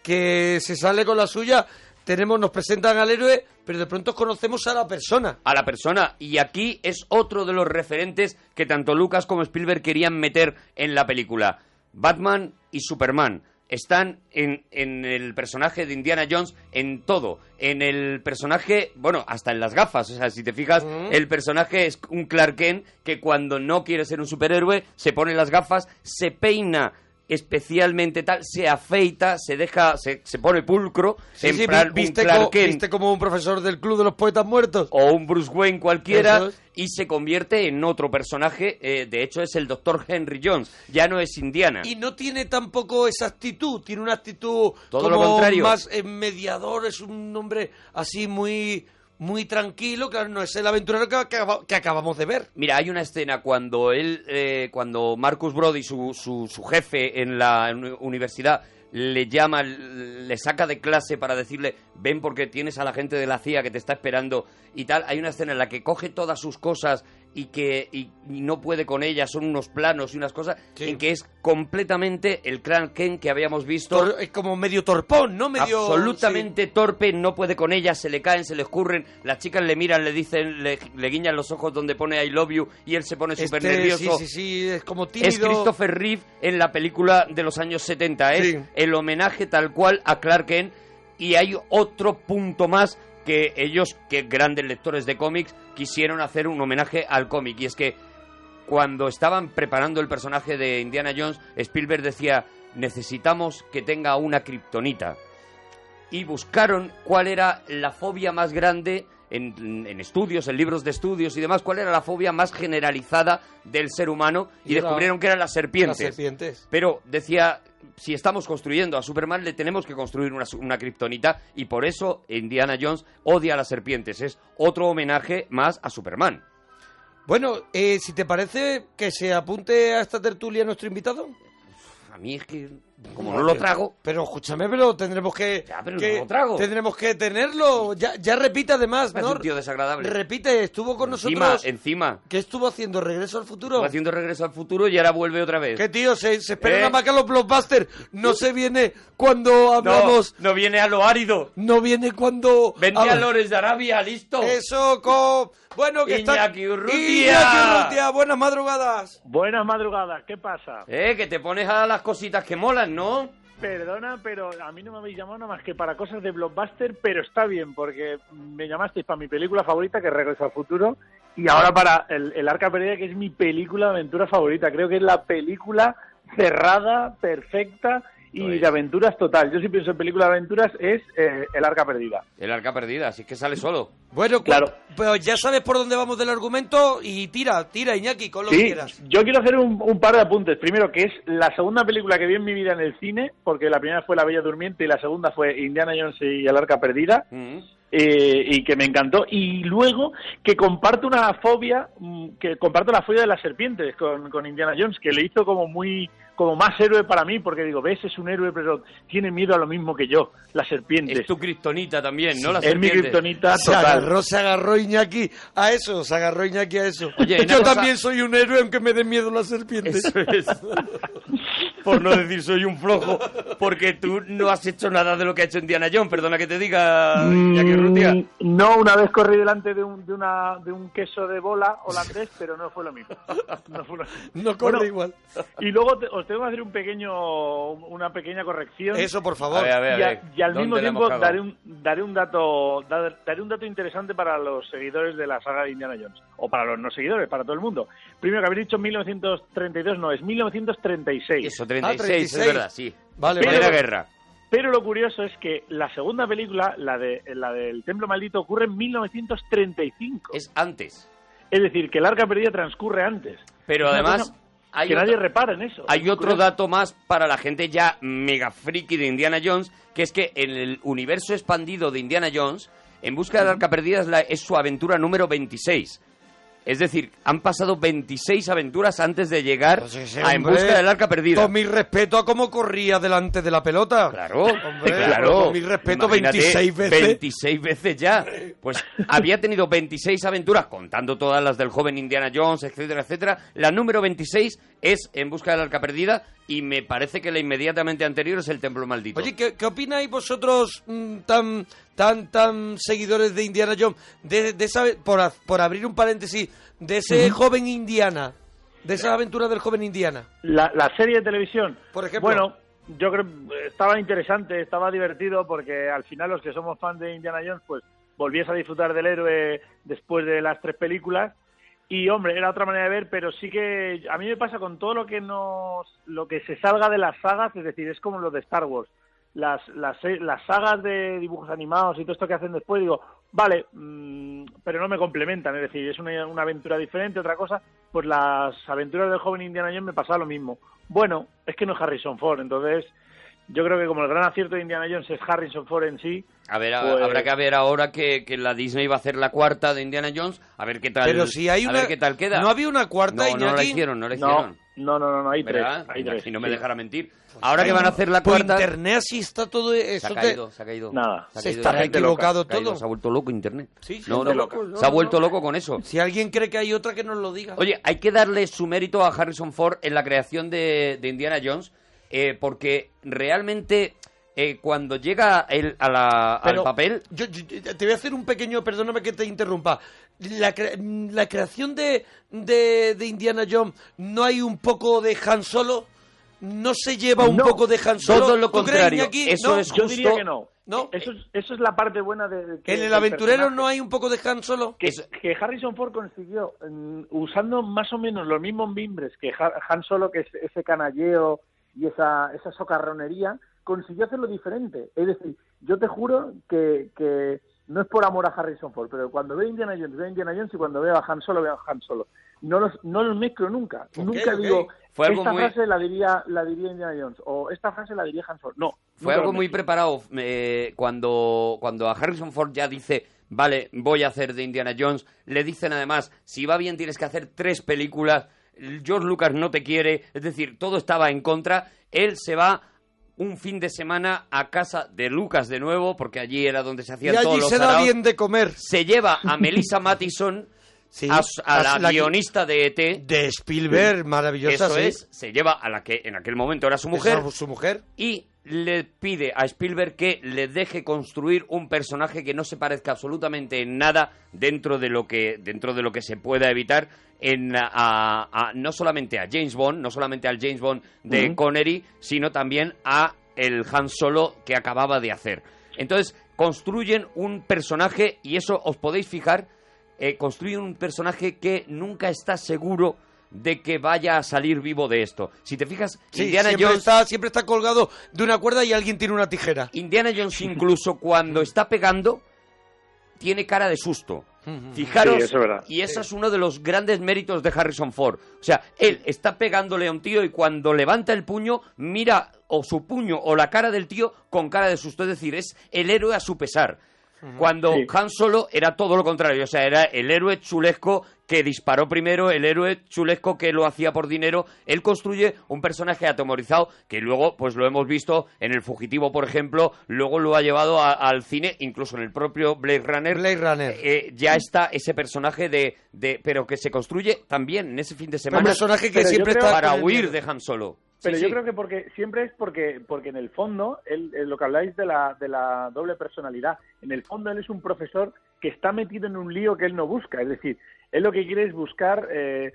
que se sale con la suya, tenemos, nos presentan al héroe, pero de pronto conocemos a la persona. a la persona. Y aquí es otro de los referentes que tanto Lucas como Spielberg querían meter en la película. Batman y Superman están en, en el personaje de Indiana Jones en todo. En el personaje, bueno, hasta en las gafas. O sea, si te fijas, el personaje es un Clark Kent que cuando no quiere ser un superhéroe se pone las gafas, se peina especialmente tal, se afeita, se deja, se, se pone pulcro, Sí, en sí, plan vi- un viste, como un profesor del Club de los Poetas Muertos. o un Bruce Wayne cualquiera es. y se convierte en otro personaje. eh, de hecho, es el Dr. Henry Jones. Ya no es Indiana. Y no tiene tampoco esa actitud, tiene una actitud Todo como lo contrario. más eh, mediador, es un hombre así muy muy tranquilo, claro, no es el aventurero que, que acabamos de ver. Mira, hay una escena cuando él, eh, cuando Marcus Brody, su, su, su jefe en la uni- universidad, le llama, le saca de clase para decirle, ven porque tienes a la gente de la CIA que te está esperando y tal. Hay una escena en la que coge todas sus cosas y que y, y no puede con ellas, son unos planos y unas cosas, en que es completamente el Clark Kent que habíamos visto. Tor- es como medio torpón, ¿no? Medio, absolutamente torpe, no puede con ellas, se le caen, se le escurren, las chicas le miran, le dicen, le, le guiñan los ojos donde pone I love you y él se pone súper Este, nervioso. Sí, sí, sí, es como tímido. Es Christopher Reeve en la película de los años 70, es Sí. el homenaje tal cual a Clark Kent y hay otro punto más que ellos, que grandes lectores de cómics, quisieron hacer un homenaje al cómic y es que cuando estaban preparando el personaje de Indiana Jones, Spielberg decía, necesitamos que tenga una kriptonita. Y buscaron cuál era la fobia más grande en, en estudios, en libros de estudios y demás, cuál era la fobia más generalizada del ser humano y, Y era- descubrieron que eran las serpientes. Las serpientes. Pero decía, si estamos construyendo a Superman, le tenemos que construir una, una kriptonita y por eso Indiana Jones odia a las serpientes. Es otro homenaje más a Superman. Bueno, eh, si te parece que se apunte a esta tertulia nuestro invitado. A mí es que, como no lo trago... Pero escúchame, pero tendremos que... pero que- no lo trago. Tendremos que tenerlo. Ya, ya repite además, ¿no? un tío desagradable. Repite, estuvo con Encima, nosotros... encima. ¿Qué estuvo haciendo? ¿Regreso al futuro? Estuvo haciendo regreso al futuro y ahora vuelve otra vez. ¿Qué tío? Se, se espera ¿Eh? nada más que a los blockbusters. No se viene cuando hablamos... No, no viene a lo árido. No viene cuando... Habla- a Lores de Arabia, listo. Eso, con... Bueno, que está... Iñaki Urrutia. Iñaki Urrutia, buenas madrugadas. Buenas madrugadas, ¿qué pasa? Eh, que te pones a las cositas que molan, ¿no? Perdona, pero a mí no me habéis llamado nada más que para cosas de blockbuster, pero está bien, porque me llamasteis para mi película favorita, que es Regreso al Futuro, y ahora para el, el Arca Perdida, que es mi película de aventura favorita. Creo que es la película cerrada, perfecta y de aventuras total. Yo si pienso en película de aventuras es eh, El Arca Perdida. El arca perdida, así que sale solo. Bueno, Claro. Pero ya sabes por dónde vamos del argumento y tira, tira, Iñaki, con lo que quieras. yo quiero hacer un, un par de apuntes. Primero, que es la segunda película que vi en mi vida en el cine, porque la primera fue La Bella Durmiente y la segunda fue Indiana Jones y el Arca Perdida. Mm. Eh, y que me encantó y luego que comparto una fobia mm, que comparto la fobia de las serpientes con, con Indiana Jones que le hizo como muy como más héroe para mí porque digo ves es un héroe pero tiene miedo a lo mismo que yo las serpientes Es tu kriptonita también, ¿no? La es mi kriptonita Se agarró, se agarró Iñaki a eso, se agarró Iñaki a eso. Oye, Yo cosa- también soy un héroe aunque me den miedo las serpientes. Eso es. Por no decir soy un flojo, porque tú no has hecho nada de lo que ha hecho Indiana Jones, perdona que te diga. Mm, no una vez corrí delante de un, de, una, de un queso de bola holandés pero no fue lo mismo no, fue lo mismo. No corre Bueno, igual. y luego te- os tengo que hacer un pequeño una pequeña corrección Eso, por favor. A ver, a ver, a y, a- ver. y al ¿Dónde mismo tiempo daré un, daré un dato dar- daré un dato interesante para los seguidores de la saga de Indiana Jones o para los no seguidores para todo el mundo primero que habéis dicho 1932 no es 1936 Eso, 36, Ah, 36. es verdad, sí. Vale, Primera guerra. pero lo curioso es que la segunda película la de la del Templo Maldito ocurre en 1935 Es antes. es decir que el Arca Perdida transcurre antes Pero además, hay que nadie repara en eso Hay Es otro curioso. dato más para la gente ya mega friki de Indiana Jones, que es que en el universo expandido de Indiana Jones, En busca del arca perdida es, la- es su aventura número 26. Es decir, han pasado 26 aventuras antes de llegar Pues a En busca del arca perdida. Con mi respeto a cómo corría delante de la pelota. Claro, Hombre, claro. Con mi respeto, Imagínate, 26 veces. 26 veces ya. Pues había tenido 26 aventuras, contando todas las del joven Indiana Jones, etcétera, etcétera. La número 26 es En busca del arca perdida y me parece que la inmediatamente anterior es El templo maldito. Oye, ¿qué, qué opináis vosotros mm, tan tan tan seguidores de Indiana Jones de, de esa por, por abrir un paréntesis de ese joven Indiana, de esas aventuras del joven Indiana? La, la serie de televisión. Por ejemplo. Bueno, yo creo que estaba interesante, estaba divertido porque al final los que somos fans de Indiana Jones, pues volvías a disfrutar del héroe después de las tres películas. Y hombre, era otra manera de ver, pero sí que a mí me pasa con todo lo que nos, lo que se salga de las sagas, es decir, es como lo de Star Wars. Las, las, las sagas de dibujos animados y todo esto que hacen después, digo, vale, mm, pero no me complementan, es decir, es una, aventura diferente, otra cosa, pues las aventuras del joven Indiana Jones me pasaba lo mismo. Bueno, es que no es Harrison Ford, entonces yo creo que como el gran acierto de Indiana Jones es Harrison Ford en sí, A ver, a- Pues- habrá que ver ahora que, que la Disney va a hacer la cuarta de Indiana Jones, a ver qué tal, Pero si hay a una... ver qué tal queda. ¿No había una cuarta, no, no la hicieron, no la no, hicieron. no, no, no, no, hay tres, ¿Verdad? hay Mira, tres. si no me sí. dejara mentir. Ahora que van a hacer la Por cuarta... internet así está todo Se eso. ha te- caído, se ha caído. Nada. Se, ha Se caído. está Se ha caído. equivocado Se ha caído, todo. Se ha vuelto loco internet. Sí, sí, No, no, loco, no, se ha vuelto loco con eso. Si alguien cree que hay otra, que nos lo diga. Oye, hay que darle su mérito a Harrison Ford en la creación de, de Indiana Jones, eh, porque realmente eh, cuando llega él a la- al Pero papel, Yo, yo- yo te voy a hacer un pequeño, perdóname que te interrumpa. La, cre- la creación de, de, de Indiana Jones, ¿no hay un poco de Han Solo? ¿No se lleva un No, poco de Han Solo? todo lo ¿Tú crees, contrario. Iñaki? Eso ¿No? es Yo justo- diría que no. No. Eso es, eso es la parte buena de... que- ¿En el aventurero personaje. no hay un poco de Han Solo? que, que Harrison Ford consiguió, mm, usando más o menos los mismos mimbres que Ha- Han Solo, que es ese canalleo y esa, esa socarronería, consiguió hacerlo diferente. Es decir, yo te juro que, que no es por amor a Harrison Ford, pero cuando veo Indiana Jones, veo Indiana Jones y cuando veo a Han Solo, veo a Han Solo. No los, no los mezclo nunca. nunca digo, Fue esta muy- frase la diría, la diría Indiana Jones o esta frase la diría Han Solo. No. fue algo muy preparado eh, cuando, cuando a Harrison Ford ya dice, vale, voy a hacer de Indiana Jones, le dicen además, si va bien tienes que hacer tres películas, George Lucas no te quiere, es decir, todo estaba en contra, él se va un fin de semana a casa de Lucas de nuevo, porque allí era donde se Y hacían todos allí los se da bien de comer. se lleva a Melissa Mattison, Sí, a, la, guionista de ET, De Spielberg, maravillosa, eso sí. es, se lleva a la que en aquel momento era su mujer, Esa- Su mujer. y le pide a Spielberg que le deje construir un personaje que no se parezca absolutamente en nada dentro de lo que dentro de lo que se pueda evitar en a, a- no solamente a James Bond, no solamente al James Bond de. Connery, sino también a el Han Solo que acababa de hacer. Entonces construyen un personaje y eso os podéis fijar, eh, construyen un personaje que nunca está seguro de que vaya a salir vivo de esto. Si te fijas, Sí, Indiana siempre, Jones está, siempre está colgado de una cuerda y alguien tiene una tijera. Indiana Jones incluso cuando está pegando tiene cara de susto. Fijaros, Sí, eso es y eso es uno de los grandes méritos de Harrison Ford. O sea, él está pegándole a un tío y cuando levanta el puño, mira o su puño o la cara del tío con cara de susto. Es decir, es el héroe a su pesar. Cuando Sí. Han Solo era todo lo contrario, o sea, era el héroe chulesco que disparó primero, el héroe chulesco que lo hacía por dinero. Él construye un personaje atemorizado que luego, pues lo hemos visto en El Fugitivo, por ejemplo, luego lo ha llevado a- al cine, incluso en el propio Blade Runner. Blade Runner. eh, ya está ese personaje de, de, pero que se construye también en ese fin de semana Un personaje que siempre está para huir de Han Solo. Pero Sí, yo sí. creo que porque siempre es porque porque en el fondo él, eh, lo que habláis de la de la doble personalidad, en el fondo él es un profesor que está metido en un lío que él no busca, es decir, él lo que quiere es buscar eh, eh,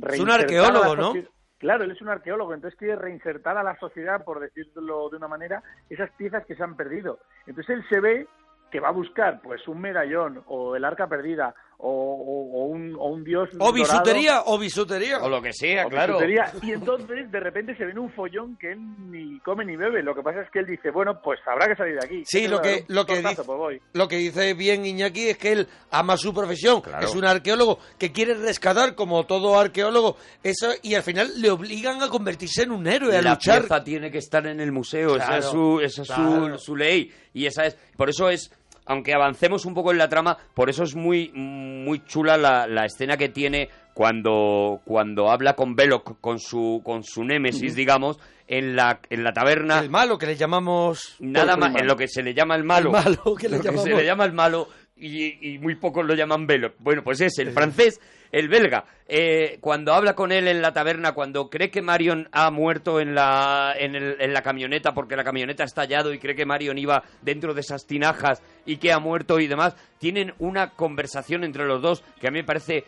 reinsertar arqueólogo, a la ¿no? Claro, él es un arqueólogo, entonces quiere reinsertar a la sociedad, por decirlo de una manera, esas piezas que se han perdido. Entonces él se ve que va a buscar pues un medallón o el arca perdida o, o- o un, o un dios O dorado, bisutería, o bisutería. O lo que sea, o claro. bisutería, Y entonces, de repente, se ve en un follón que él ni come ni bebe. Lo que pasa es que él dice, bueno, pues habrá que salir de aquí. Sí, lo que, lo, que Cortazo, dice, pues voy. lo que dice bien Iñaki es que él ama su profesión, Claro. es un arqueólogo que quiere rescatar, como todo arqueólogo, eso y al final le obligan a convertirse en un héroe, a la luchar. pieza tiene que estar en el museo, esa es, su, esa es su, ley. Y esa es, por eso es, aunque avancemos un poco en la trama, por eso es muy, muy chula la, la escena que tiene cuando, cuando habla con Belloc, con su, con su némesis, digamos, en la, en la taberna. El malo que le llamamos... Nada más, en lo que se le llama el malo. El malo, que le lo que se llamamos. le llama el malo y, y muy pocos lo llaman Belloc. Bueno, pues es el francés, el belga. Eh, cuando habla con él en la taberna, cuando cree que Marion ha muerto en la, en, el- en la camioneta porque la camioneta ha estallado y cree que Marion iba dentro de esas tinajas y que ha muerto y demás, tienen una conversación entre los dos que a mí me parece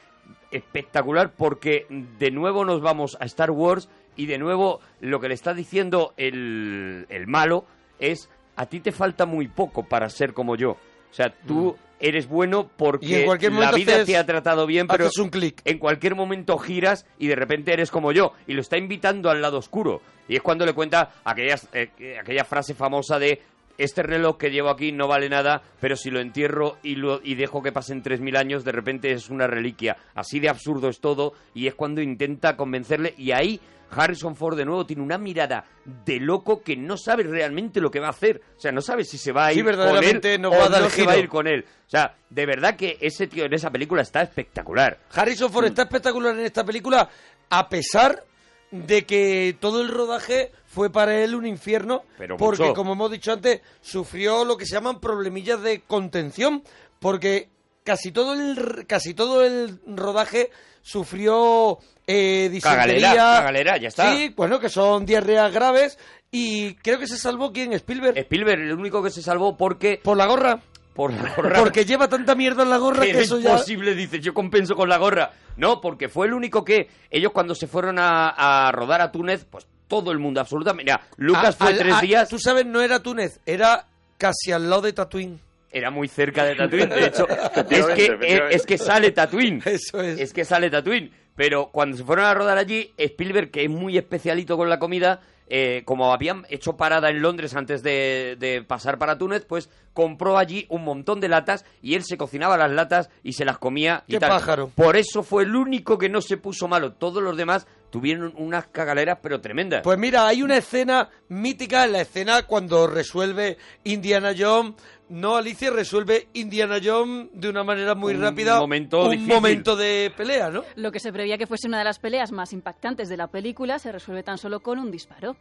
espectacular porque de nuevo nos vamos a Star Wars y de nuevo lo que le está diciendo el, el malo es a ti te falta muy poco para ser como yo. O sea, tú eres bueno porque en cualquier la vida haces- te ha tratado bien, pero un clic. en cualquier momento giras y de repente eres como yo. Y lo está invitando al lado oscuro. Y es cuando le cuenta aquellas, eh, aquella frase famosa de este reloj que llevo aquí no vale nada, pero si lo entierro y, lo, y dejo que pasen 3.000 años, de repente es una reliquia. Así de absurdo es todo y es cuando intenta convencerle y ahí Harrison Ford de nuevo tiene una mirada de loco que no sabe realmente lo que va a hacer. O sea, no sabe si se va a Sí, ir con él verdaderamente no o va a dar no se va a ir con él. O sea, de verdad que ese tío en esa película está espectacular. Harrison Ford está espectacular en esta película a pesar de que todo el rodaje fue para él un infierno Pero porque mucho. como hemos dicho antes sufrió lo que se llaman problemillas de contención porque casi todo el casi todo el rodaje sufrió eh, disentería Cagalera, cagalera, ya está. sí bueno que son diarreas graves y creo que se salvó quién Spielberg Spielberg, el único que se salvó porque... por la gorra Por la gorra. porque lleva tanta mierda en la gorra que eso ya imposible, dice, yo compenso con la gorra. No, porque fue el único que ellos cuando se fueron a, a rodar a Túnez, pues todo el mundo, absolutamente. Mira, Lucas A- fue al- tres a- días, tú sabes no era Túnez era casi al lado de Tatooine era muy cerca de Tatooine. De hecho, es que, es, que sale Tatooine. Eso es. Es que sale Tatooine. Pero cuando se fueron a rodar allí, Spielberg, que es muy especialito con la comida, eh, como habían hecho parada en Londres antes de, de pasar para Túnez, pues compró allí un montón de latas y él se cocinaba las latas y se las comía y ¡Qué tal. pájaro! Por eso fue el único que no se puso malo. Todos los demás tuvieron unas cagaleras, pero tremendas. Pues mira, hay una escena mítica en la escena cuando resuelve Indiana Jones. No, Alicia resuelve Indiana Jones de una manera muy Un rápida. momento un difícil. momento de pelea, ¿no? Lo que se preveía que fuese una de las peleas más impactantes de la película se resuelve tan solo con un disparo.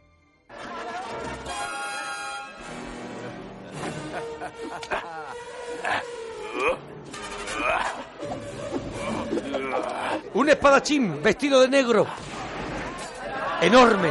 Un espadachín vestido de negro. Enorme.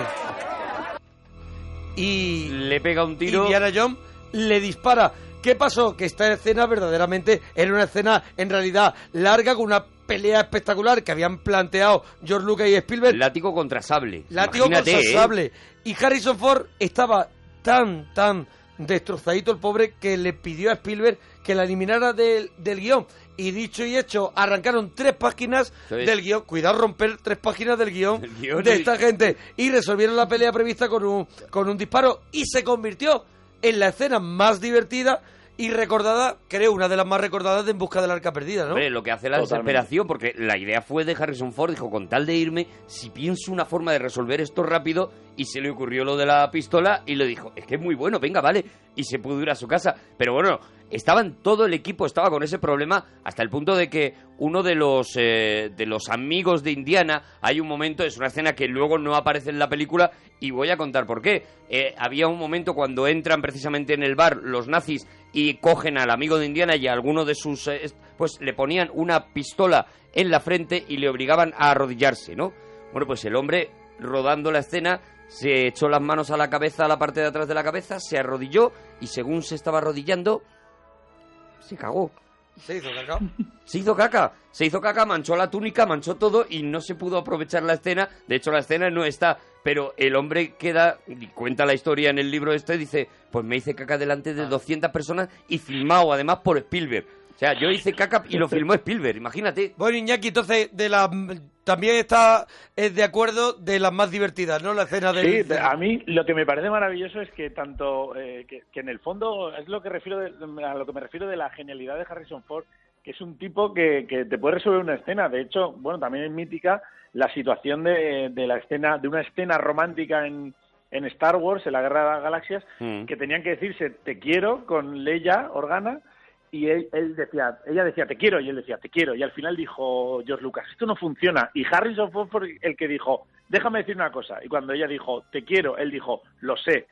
Y Le pega un tiro. Indiana Jones le dispara. ¿Qué pasó? Que esta escena verdaderamente era una escena en realidad larga con una pelea espectacular que habían planteado George Lucas y Spielberg. Látigo contra sable. Látigo Imagínate, contra ¿eh? sable. Y Harrison Ford estaba tan, tan destrozadito el pobre que le pidió a Spielberg que la eliminara del, del guion. Y dicho y hecho, arrancaron tres páginas del guion. Cuidado romper tres páginas del guion, guion de y- esta gente. Y resolvieron la pelea prevista con un, con un disparo. Y se convirtió en la escena más divertida y recordada, creo, una de las más recordadas de En Busca del Arca Perdida, ¿no? Hombre, lo que hace la Totalmente. desesperación, porque la idea fue de Harrison Ford, dijo, con tal de irme, si pienso una forma de resolver esto rápido, y se le ocurrió lo de la pistola, y le dijo, es que es muy bueno, venga, vale, y se pudo ir a su casa. Pero bueno, estaban, todo el equipo estaba con ese problema, hasta el punto de que uno de los, eh, de los amigos de Indiana, hay un momento, es una escena que luego no aparece en la película, y voy a contar por qué. Eh, había un momento cuando entran precisamente en el bar los nazis y cogen al amigo de Indiana y a alguno de sus... eh, pues le ponían una pistola en la frente y le obligaban a arrodillarse, ¿no? Bueno, pues el hombre, rodando la escena, se echó las manos a la cabeza, a la parte de atrás de la cabeza, se arrodilló y según se estaba arrodillando, se cagó. Se hizo cacao. Se hizo caca, se hizo caca, manchó la túnica, manchó todo y no se pudo aprovechar la escena. De hecho, la escena no está, pero el hombre queda, y cuenta la historia en el libro este, dice, pues me hice caca delante de 200 personas y filmado además por Spielberg. O sea, yo hice caca y lo filmó Spielberg, imagínate. Bueno, Iñaki, entonces, de la, también está eh, de acuerdo de las más divertidas, ¿no? La escena del... Sí, a mí lo que me parece maravilloso es que tanto eh, que, que en el fondo es lo que refiero de- a lo que me refiero de la genialidad de Harrison Ford, que es un tipo que, que te puede resolver una escena. De hecho, bueno, también es mítica la situación de, de la escena de una escena romántica en, en Star Wars, en la Guerra de las Galaxias, Mm. que tenían que decirse te quiero con Leia Organa y él, él decía, ella decía te quiero y él decía te quiero y al final dijo George Lucas esto no funciona y Harrison fue el que dijo déjame decir una cosa y cuando ella dijo te quiero él dijo lo sé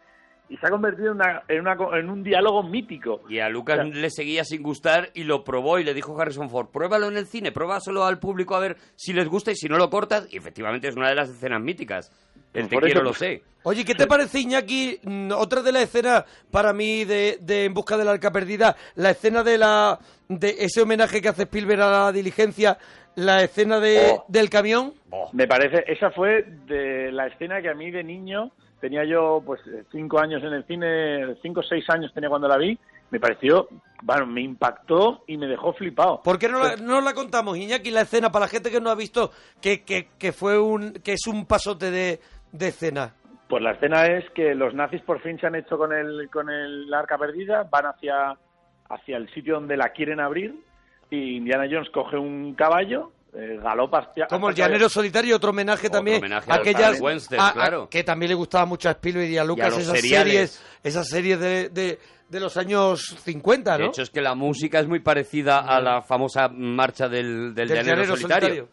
y se ha convertido en, una, en, una, en un diálogo mítico Y a Lucas O sea, le seguía sin gustar y lo probó y le dijo Harrison Ford, pruébalo en el cine, pruébaselo al público a ver si les gusta y si no lo cortas. Y efectivamente es una de las escenas míticas. El te Por quiero eso, lo pues, sé. Oye, ¿qué te parece, Iñaki? Mm, Otra de las escenas para mí de, de En busca del arca perdida, la escena de la de ese homenaje que hace Spielberg a la diligencia, la escena de, Oh. del camión. Me parece, esa fue de la escena que a mí de niño, tenía yo pues cinco años en el cine, cinco o seis años tenía cuando la vi, me pareció, bueno, me impactó y me dejó flipado. ¿Por qué no la, no la contamos, Iñaki, la escena para la gente que no ha visto que, que, que fue un que es un pasote de, de escena? Pues la escena es que los nazis por fin se han hecho con el con el arca perdida, van hacia hacia el sitio donde la quieren abrir y Indiana Jones coge un caballo, eh, galopa hacia Como el llanero solitario, otro homenaje también homenaje a aquellas a- a- claro. que también le gustaba mucho a Spielberg y a Lucas los esas seriales. series, esas series de, de, de los años 50, ¿no? De hecho, es que la música es muy parecida a la famosa marcha del, del, Del llanero, llanero solitario.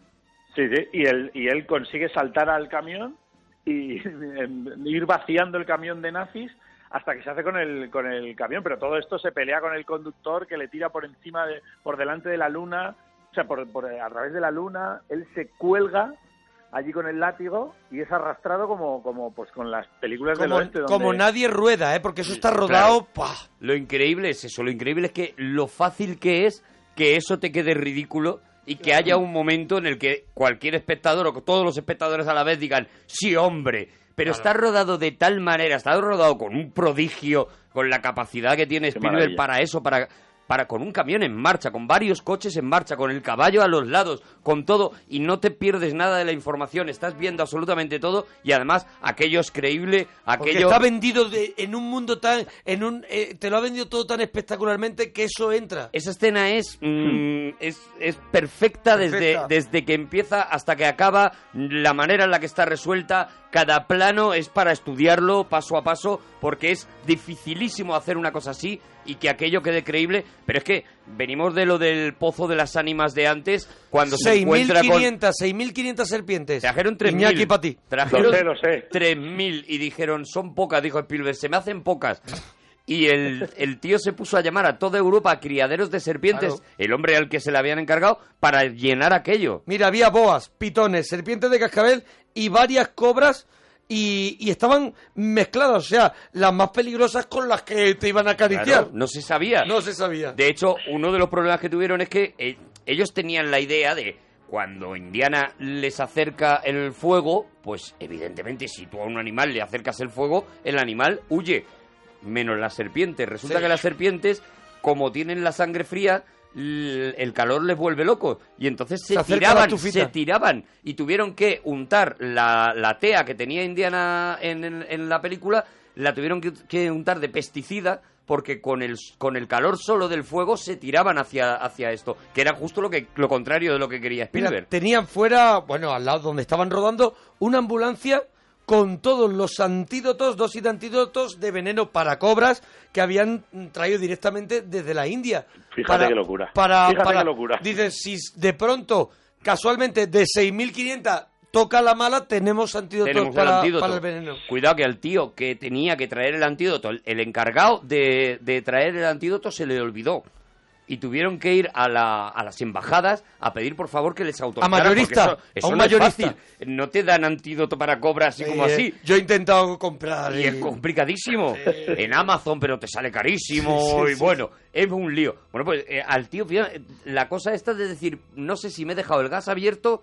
Sí, sí, y él, y él consigue saltar al camión y em, ir vaciando el camión de nazis hasta que se hace con el, con el camión. Pero todo esto se pelea con el conductor que le tira por encima, de, por delante de la luna, o sea, por, por- a través de la luna. Él se cuelga allí con el látigo y es arrastrado como, como pues con las películas del como, oeste. Donde... como nadie rueda, ¿eh? Porque eso está rodado... Claro. ¡pah! Lo increíble es eso, lo increíble es que lo fácil que es que eso te quede ridículo y que haya un momento en el que cualquier espectador o todos los espectadores a la vez digan, sí, hombre, pero está rodado de tal manera, está rodado con un prodigio, con la capacidad que tiene Spielberg para eso, para para con un camión en marcha, con varios coches en marcha, con el caballo a los lados, con todo, y no te pierdes nada de la información, estás viendo absolutamente todo, y además aquello es creíble, Porque aquello... está vendido de- en un mundo tan... en un eh, Te lo ha vendido todo tan espectacularmente que eso entra. Esa escena es, mm, es, es perfecta, Perfecta. Desde, desde que empieza hasta que acaba, la manera en la que está resuelta, cada plano es para estudiarlo paso a paso, porque es dificilísimo hacer una cosa así y que aquello quede creíble, pero es que venimos de lo del pozo de las ánimas de antes, cuando se encuentra con... 6.500, 6.500 serpientes. Trajeron 3.000. Iñaki para ti. Trajeron Lo sé, lo sé. 3.000 y dijeron, son pocas, dijo Spielberg, se me hacen pocas. Y el, el tío se puso a llamar a toda Europa a criaderos de serpientes, Claro. el hombre al que se le habían encargado, para llenar aquello. Mira, había boas, pitones, serpientes de cascabel y varias cobras y, y estaban mezcladas, o sea, las más peligrosas con las que te iban a acariciar. Claro, no se sabía. No se sabía. De hecho, uno de los problemas que tuvieron es que eh, ellos tenían la idea de cuando Indiana les acerca el fuego, pues evidentemente si tú a un animal le acercas el fuego, el animal huye, menos las serpientes. Resulta Sí. que las serpientes, como tienen la sangre fría, el calor les vuelve loco y entonces se, tiraban, se tiraban. Y tuvieron que untar la, la tea que tenía Indiana en, en- en la película, la tuvieron que, que untar de pesticida porque con el, con el calor solo del fuego se tiraban hacia, hacia esto, que era justo lo, que, lo contrario de lo que quería Mira, Spielberg. tenían fuera, bueno, al lado donde estaban rodando, una ambulancia con todos los antídotos, dosis de antídotos de veneno para cobras que habían traído directamente desde la India. Fíjate qué locura. Para, Fíjate para- qué locura. Dices, si de pronto, casualmente, de 6.500 toca la mala, tenemos antídotos Tenemos para, el antídoto. para el veneno. Cuidado que al tío que tenía que traer el antídoto, el, el encargado de, de traer el antídoto se le olvidó. Y tuvieron que ir a, la- a las embajadas a pedir por favor que les autorizaran. mayorista, porque Eso, eso a un no es mayorista. fácil. No te dan antídoto para cobras así como Eh, así. Yo he intentado comprar. Y es complicadísimo. En Amazon, pero te sale carísimo. Sí, y bueno, es un lío. Bueno, pues eh, al tío, la cosa esta de decir, no sé si me he dejado el gas abierto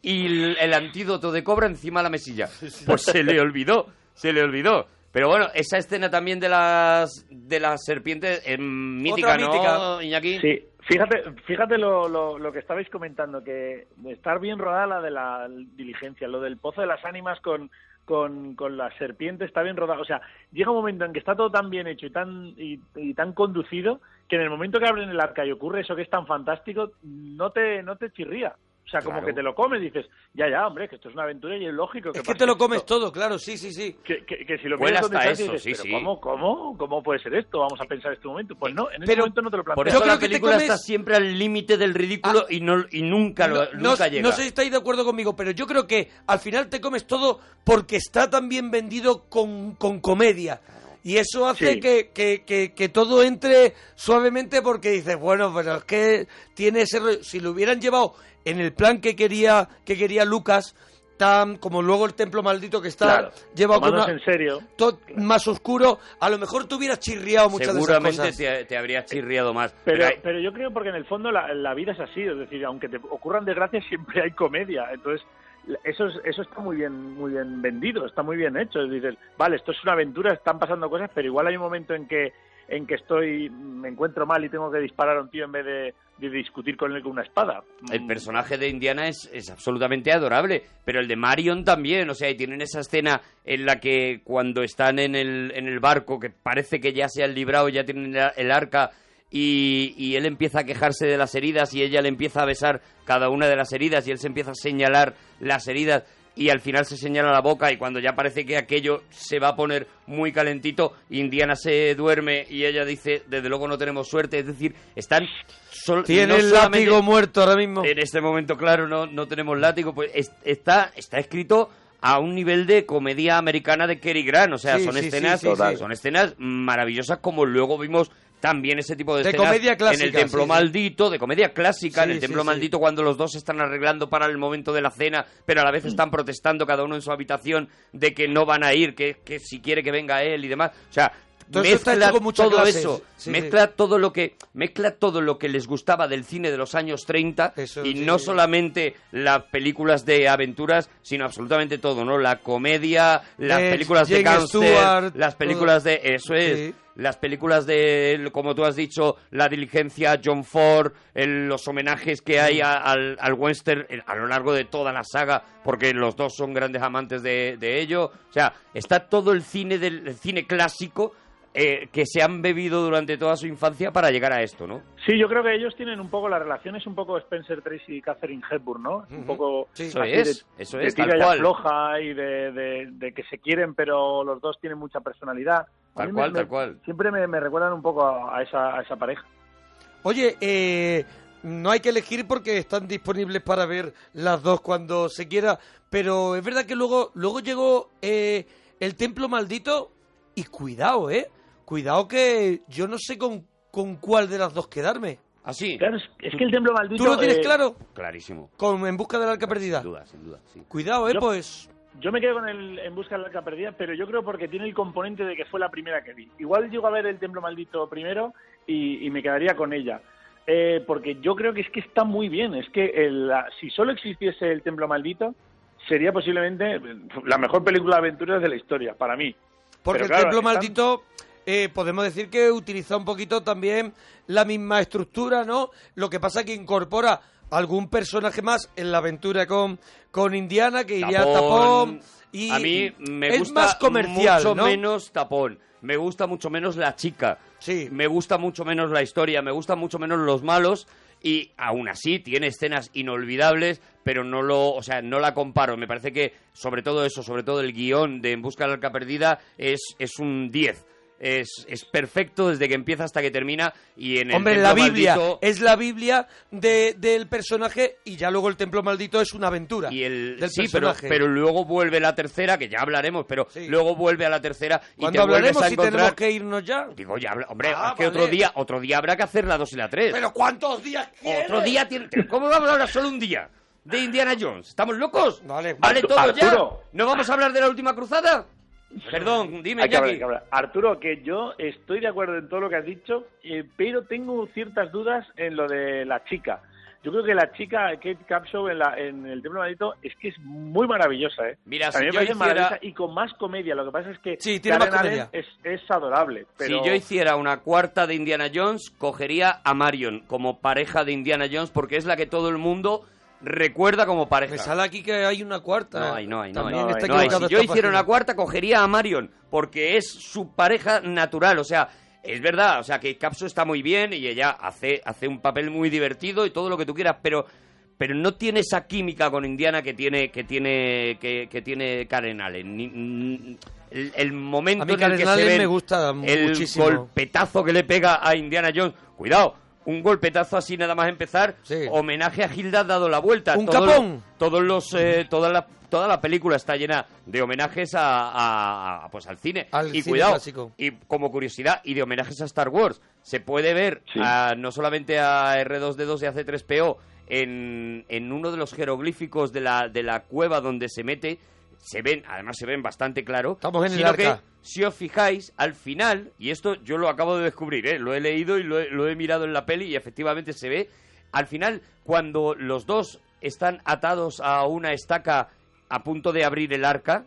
y el, el antídoto de cobra encima de la mesilla. Pues se le olvidó, se le olvidó. Pero bueno, esa escena también de las de las serpientes es mítica, ¿no, mítica. Iñaki? Sí, fíjate, fíjate lo, lo, lo que estabais comentando, que estar bien rodada la de la diligencia, lo del pozo de las ánimas con, con, con la serpiente está bien rodado. O sea, llega un momento en que está todo tan bien hecho y tan, y, y tan conducido que en el momento que abren el arca y ocurre eso que es tan fantástico, no te, no te chirría. O sea, como que te lo comes y dices, ya, ya, hombre, que esto es una aventura y es lógico. Es que te lo esto". comes todo, claro, sí, sí, sí. Que, que, que si lo donde hasta eso, dices, sí, "¿Pero sí. ¿cómo, cómo, ¿Cómo puede ser esto? Vamos a pensar este momento. Pues no, en Pero- momento no te lo planteas. Por Yo eso creo la que te película comes- está siempre al límite del ridículo y no y nunca lo, no, nunca no- llega. no sé si estáis de acuerdo conmigo, pero yo creo que al final te comes todo porque está tan bien vendido con, con comedia. Y eso hace Sí. que, que, que, que todo entre suavemente porque dices, bueno, pero es que tiene ese rollo. Si lo hubieran llevado en el plan que quería, que quería Lucas, tan como luego el templo maldito que está Claro, llevado con una- en serio. to- más oscuro, a lo mejor te hubieras chirriado muchas de esas Seguramente cosas. te, te habría chirriado más. Pero, hay- pero yo creo porque en el fondo la, la vida es así, es decir, aunque te ocurran desgracias siempre hay comedia, entonces eso es, eso está muy bien muy bien vendido, está muy bien hecho, es decir, vale, esto es una aventura, están pasando cosas, pero igual hay un momento en que en que estoy, me encuentro mal y tengo que disparar a un tío en vez de, discutir con él con una espada. El personaje de Indiana es, es absolutamente adorable, pero el de Marion también, o sea, y tienen esa escena en la que cuando están en el, en el barco, que parece que ya se han librado, ya tienen el arca, y, y él empieza a quejarse de las heridas y ella le empieza a besar cada una de las heridas y él se empieza a señalar las heridas y al final se señala la boca y cuando ya parece que aquello se va a poner muy calentito, Indiana se duerme y ella dice, desde luego no tenemos suerte, es decir, están... sol- Tiene no el látigo muerto ahora mismo. en este momento, claro, no, no tenemos látigo. Pues es- está, está escrito a un nivel de comedia americana de Cary Grant. O sea, Sí, son sí, escenas, sí. son escenas maravillosas como luego vimos también ese tipo de, De escenas comedia clásica, en el templo sí, maldito, de comedia clásica, en el templo sí. maldito cuando los dos se están arreglando para el momento de la cena, pero a la vez están protestando cada uno en su habitación de que no van a ir, que, que si quiere que venga él y demás. O sea, está mezcla mucha todo eso, Sí, sí. mezcla todo lo que mezcla todo lo que les gustaba del cine de los años 30 Eso, y sí. no solamente las películas de aventuras, sino absolutamente todo, ¿no? La comedia, las Eh, películas de Jane Stewart, las películas todo. de eso es, Sí. Las películas de como tú has dicho, La diligencia, John Ford, el- los homenajes que hay a- al, al western eh, a lo largo de toda la saga, porque los dos son grandes amantes de, de ello, o sea, está todo el cine del el cine clásico eh, que se han bebido durante toda su infancia para llegar a esto, ¿no? Sí, yo creo que ellos tienen un poco la relación, es un poco Spencer Tracy y Catherine Hepburn, ¿no? Un poco Eso así es, de, eso de es, tira tal y cual. afloja y de, de- de que se quieren, pero los dos tienen mucha personalidad. Tal cual, me- tal cual. Siempre me, me recuerdan un poco a, a esa, a esa pareja. Oye, eh, no hay que elegir porque están disponibles para ver las dos cuando se quiera, pero es verdad que luego, luego llegó eh, el templo maldito y cuidado, ¿eh? Cuidado que yo no sé con, con cuál de las dos quedarme. Así. Claro, es, es que el templo maldito... ¿Tú lo tienes eh, claro? Clarísimo. Con En busca del arca perdida. Sin duda, sin duda, sí. Cuidado, ¿eh? Yo- Pues... Yo me quedo con el En busca de la arca perdida, pero yo creo porque tiene el componente de que fue la primera que vi. Igual llego a ver el templo maldito primero y, y me quedaría con ella. Eh, porque yo creo que es que está muy bien. Es que el- la- si solo existiese el templo maldito, sería posiblemente la mejor película de aventuras de la historia, para mí. Porque el templo están- maldito, eh, podemos decir que utiliza un poquito también la misma estructura, ¿no? Lo que pasa que incorpora algún personaje más en la aventura con, con Indiana, que iría a Tapón. Y a mí me es gusta más comercial, mucho ¿no? menos Tapón. Me gusta mucho menos la chica. Sí. Me gusta mucho menos la historia. Me gustan mucho menos los malos. Y aún así tiene escenas inolvidables, pero no lo, o sea, no la comparo. Me parece que sobre todo eso, sobre todo el guion de En busca de la arca perdida es, es un 10. Es, es perfecto desde que empieza hasta que termina y en el Hombre, Templo la Biblia Maldito- es la Biblia de- del personaje y ya luego el templo maldito es una aventura y el del sí, pero, personaje. pero luego vuelve la tercera, que ya hablaremos, pero luego vuelve a la tercera y Cuando te hablaremos a si encontrar... tenemos que irnos ya. Digo, ya habla- hombre, Ah, es que otro día, otro día habrá que hacer la 2 y la 3. Pero ¿cuántos días quieres? Otro día tiene... ¿Cómo vamos a hablar solo un día? De Indiana Jones. ¿Estamos locos? Vale, Vale, todo ya. ¿No vamos a hablar de la última cruzada? Perdón, dime, Hay que hablar, Jackie. hay que hablar. Arturo, que yo estoy de acuerdo en todo lo que has dicho, eh, pero tengo ciertas dudas en lo de la chica. Yo creo que la chica, Kate Capshaw, en, la, en el Templo Maldito, es que es muy maravillosa, ¿eh? Mira, A si me parece hiciera- maravillosa y con más comedia. Lo que pasa es que Sí, tiene más Karen Allen comedia. es, es adorable. Pero... Si yo hiciera una cuarta de Indiana Jones, cogería a Marion como pareja de Indiana Jones porque es la que todo el mundo recuerda como pareja. Me sale aquí que hay una cuarta. No hay, no hay, no hay. También está No hay. equivocado Si yo hiciera página. una cuarta, cogería a Marion, porque es su pareja natural. O sea, es verdad, o sea, que Capso está muy bien y ella hace, hace un papel muy divertido y todo lo que tú quieras, pero pero no tiene esa química con Indiana que tiene que tiene que, que tiene Karen Allen. Ni- ni- el, el momento A mí en el que se me gusta el muchísimo. golpetazo que le pega a Indiana Jones. Cuidado, un golpetazo así nada más empezar. Homenaje a Hilda dado la vuelta. Un Todos capón. los- todos los eh, toda la toda la película está llena de homenajes a, a- a, pues al cine Al y cine cuidado clásico. y como curiosidad y de homenajes a Star Wars se puede ver a- no solamente a R2D2 y a C3PO en, en uno de los jeroglíficos de la de la cueva donde se mete se ven además se ven bastante claro Estamos en el sino que arca. si os fijáis, al final, y esto yo lo acabo de descubrir, ¿eh? lo he leído y lo he, lo he mirado en la peli y efectivamente se ve, al final, cuando los dos están atados a una estaca a punto de abrir el arca,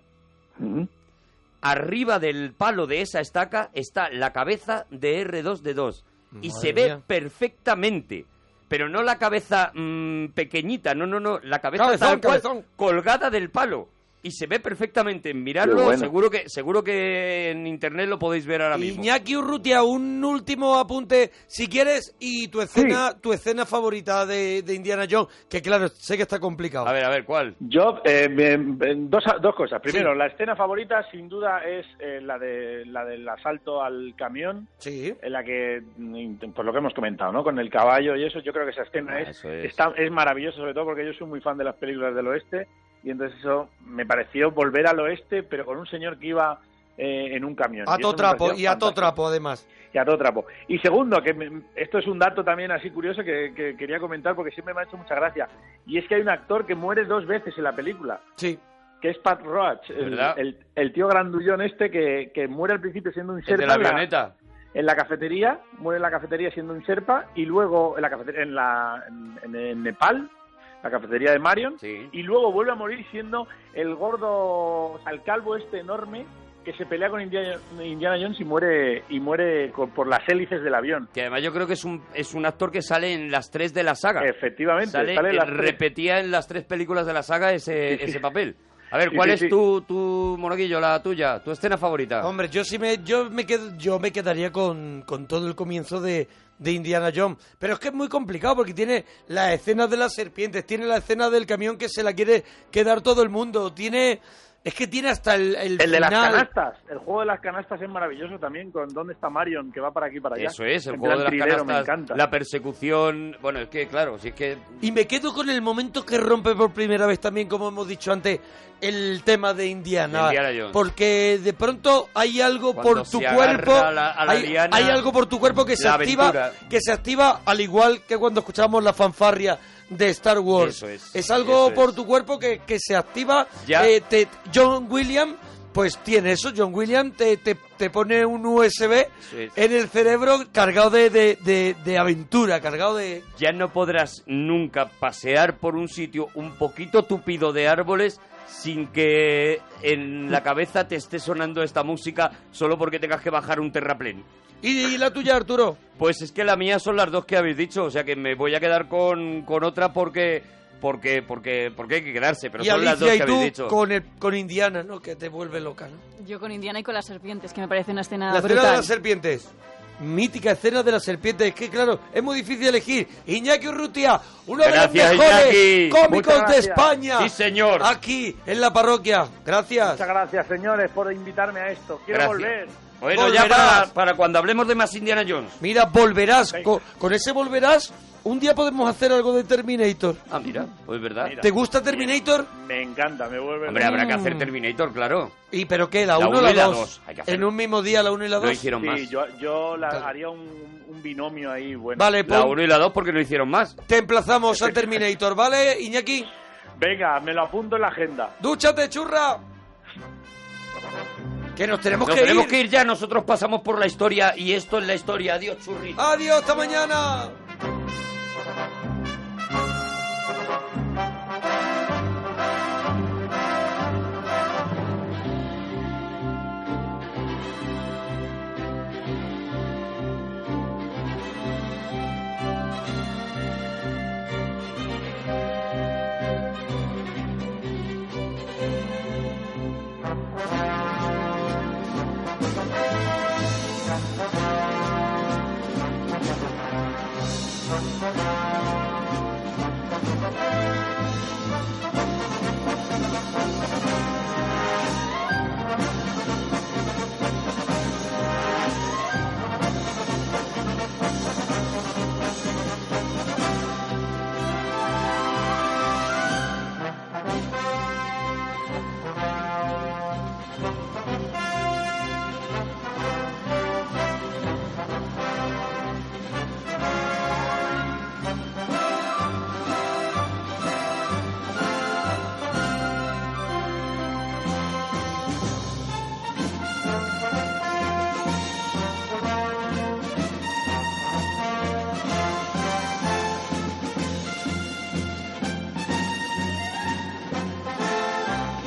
arriba del palo de esa estaca está la cabeza de R2D2 y se ve perfectamente. Pero no la cabeza mm, pequeñita, no, no, no, la cabeza Cabezón, tal cual, cabezón. colgada del palo. Y se ve perfectamente. Mirarlo, Qué bueno. seguro que seguro que en internet lo podéis ver ahora mismo. Iñaki Urrutia, un último apunte, si quieres, y tu escena, tu escena favorita de, de Indiana Jones, que claro, sé que está complicado. A ver, a ver, ¿cuál? Yo, eh, dos, dos cosas. Primero, la escena favorita, sin duda, es eh, la, de, la del asalto al camión. Sí. En la que, mm, por lo que hemos comentado, ¿no? Con el caballo y eso, yo creo que esa escena Ah, es, eso es. está- es maravillosa, sobre todo porque yo soy muy fan de las películas del oeste. Y entonces eso me pareció volver al oeste, pero con un señor que iba eh, en un camión. A Y todo trapo, y a todo trapo, además. Y a todo trapo. Y segundo, que me- esto es un dato también así curioso que, que quería comentar porque siempre me ha hecho mucha gracia. Y es que hay un actor que muere dos veces en la película, Sí. que es Pat Roach, el, ¿Verdad? el- el tío grandullón este que, que muere al principio siendo un El de la en la- avioneta. en la cafetería, muere en la cafetería siendo un sherpa y luego en la cafetería, en, la, en, en Nepal, la cafetería de Marion, Sí. y luego vuelve a morir siendo el gordo, el calvo este enorme que se pelea con Indiana, Indiana Jones y muere y muere con- por las hélices del avión. Que además yo creo que es un, es un actor que sale en las tres de la saga. Efectivamente, Sale, sale en las tres. repetía en las tres películas de la saga ese, ese papel. A ver, ¿cuál sí, es tu, tu, monaguillo, la tuya, tu escena favorita? Hombre, yo sí me, yo me, qued- yo me quedaría con, con todo el comienzo de, de Indiana Jones. Pero es que es muy complicado porque tiene las escenas de las serpientes, tiene la escena del camión que se la quiere quedar todo el mundo, tiene... Es que tiene hasta el, el, El de las canastas, el juego de las canastas es maravilloso también, con dónde está Marion, que va para aquí y para allá. Eso es, el juego de las trilero, me canastas, encanta. la persecución... Bueno, es que, claro, si es que... Y me quedo con el momento que rompe por primera vez también, como hemos dicho antes, el tema de Indiana. Indiana Jones. Porque de pronto hay algo Cuando por tu se cuerpo, agarra a la- a la hay, liana, hay algo por tu cuerpo que se activa, que se activa al igual que cuando escuchamos la fanfarria de Star Wars. Eso es, algo eso por es. tu cuerpo que, que se activa. Ya. Eh, te- John Williams, pues tiene eso. John Williams te, te, te pone un USB es. en el cerebro cargado de, de, de- de aventura, cargado de... ya no podrás nunca pasear por un sitio un poquito tupido de árboles sin que en la cabeza te esté sonando esta música solo porque tengas que bajar un terraplén. ¿Y, la tuya, Arturo? Pues es que la mía son las dos que habéis dicho, o sea que me voy a quedar con, con otra porque porque porque porque hay que quedarse, pero y son las dos que y habéis tú dicho. con, el, con Indiana, ¿no? Que te vuelve loca, ¿no? Yo con Indiana y con las serpientes, que me parece una escena la escena brutal. de las serpientes. Mítica escena de las serpientes. Es que, claro, es muy difícil elegir. Iñaki Urrutia, uno Gracias, de los mejores Iñaki. cómicos de. España. Sí, señor. Aquí, en la parroquia. Gracias. Muchas gracias, señores, por invitarme a esto. Quiero Gracias. volver. Bueno, ya Volverás. para, para cuando hablemos de más Indiana Jones. Mira, volverás. Con, con ese volverás, un día podemos hacer algo de Terminator. Ah, mira, pues verdad. Mira. ¿Te gusta Terminator? Me encanta, me vuelve Hombre, habrá que hacer Terminator, claro. ¿Y pero qué? ¿La La 1 o la y la 2? dos, hay que hacer. En un mismo día, la 1 y la 2. No hicieron Sí, más. yo, yo la- haría un, un binomio ahí bueno. Vale, La pues 1 y la 2 porque no hicieron más. te emplazamos a Terminator, ¿vale, Iñaki? Venga, me lo apunto en la agenda. ¡Dúchate, churra! Que nos tenemos Nos que tenemos ir. que ir ya, nosotros pasamos por la historia y esto es la historia. Adiós, churri. Adiós, hasta mañana.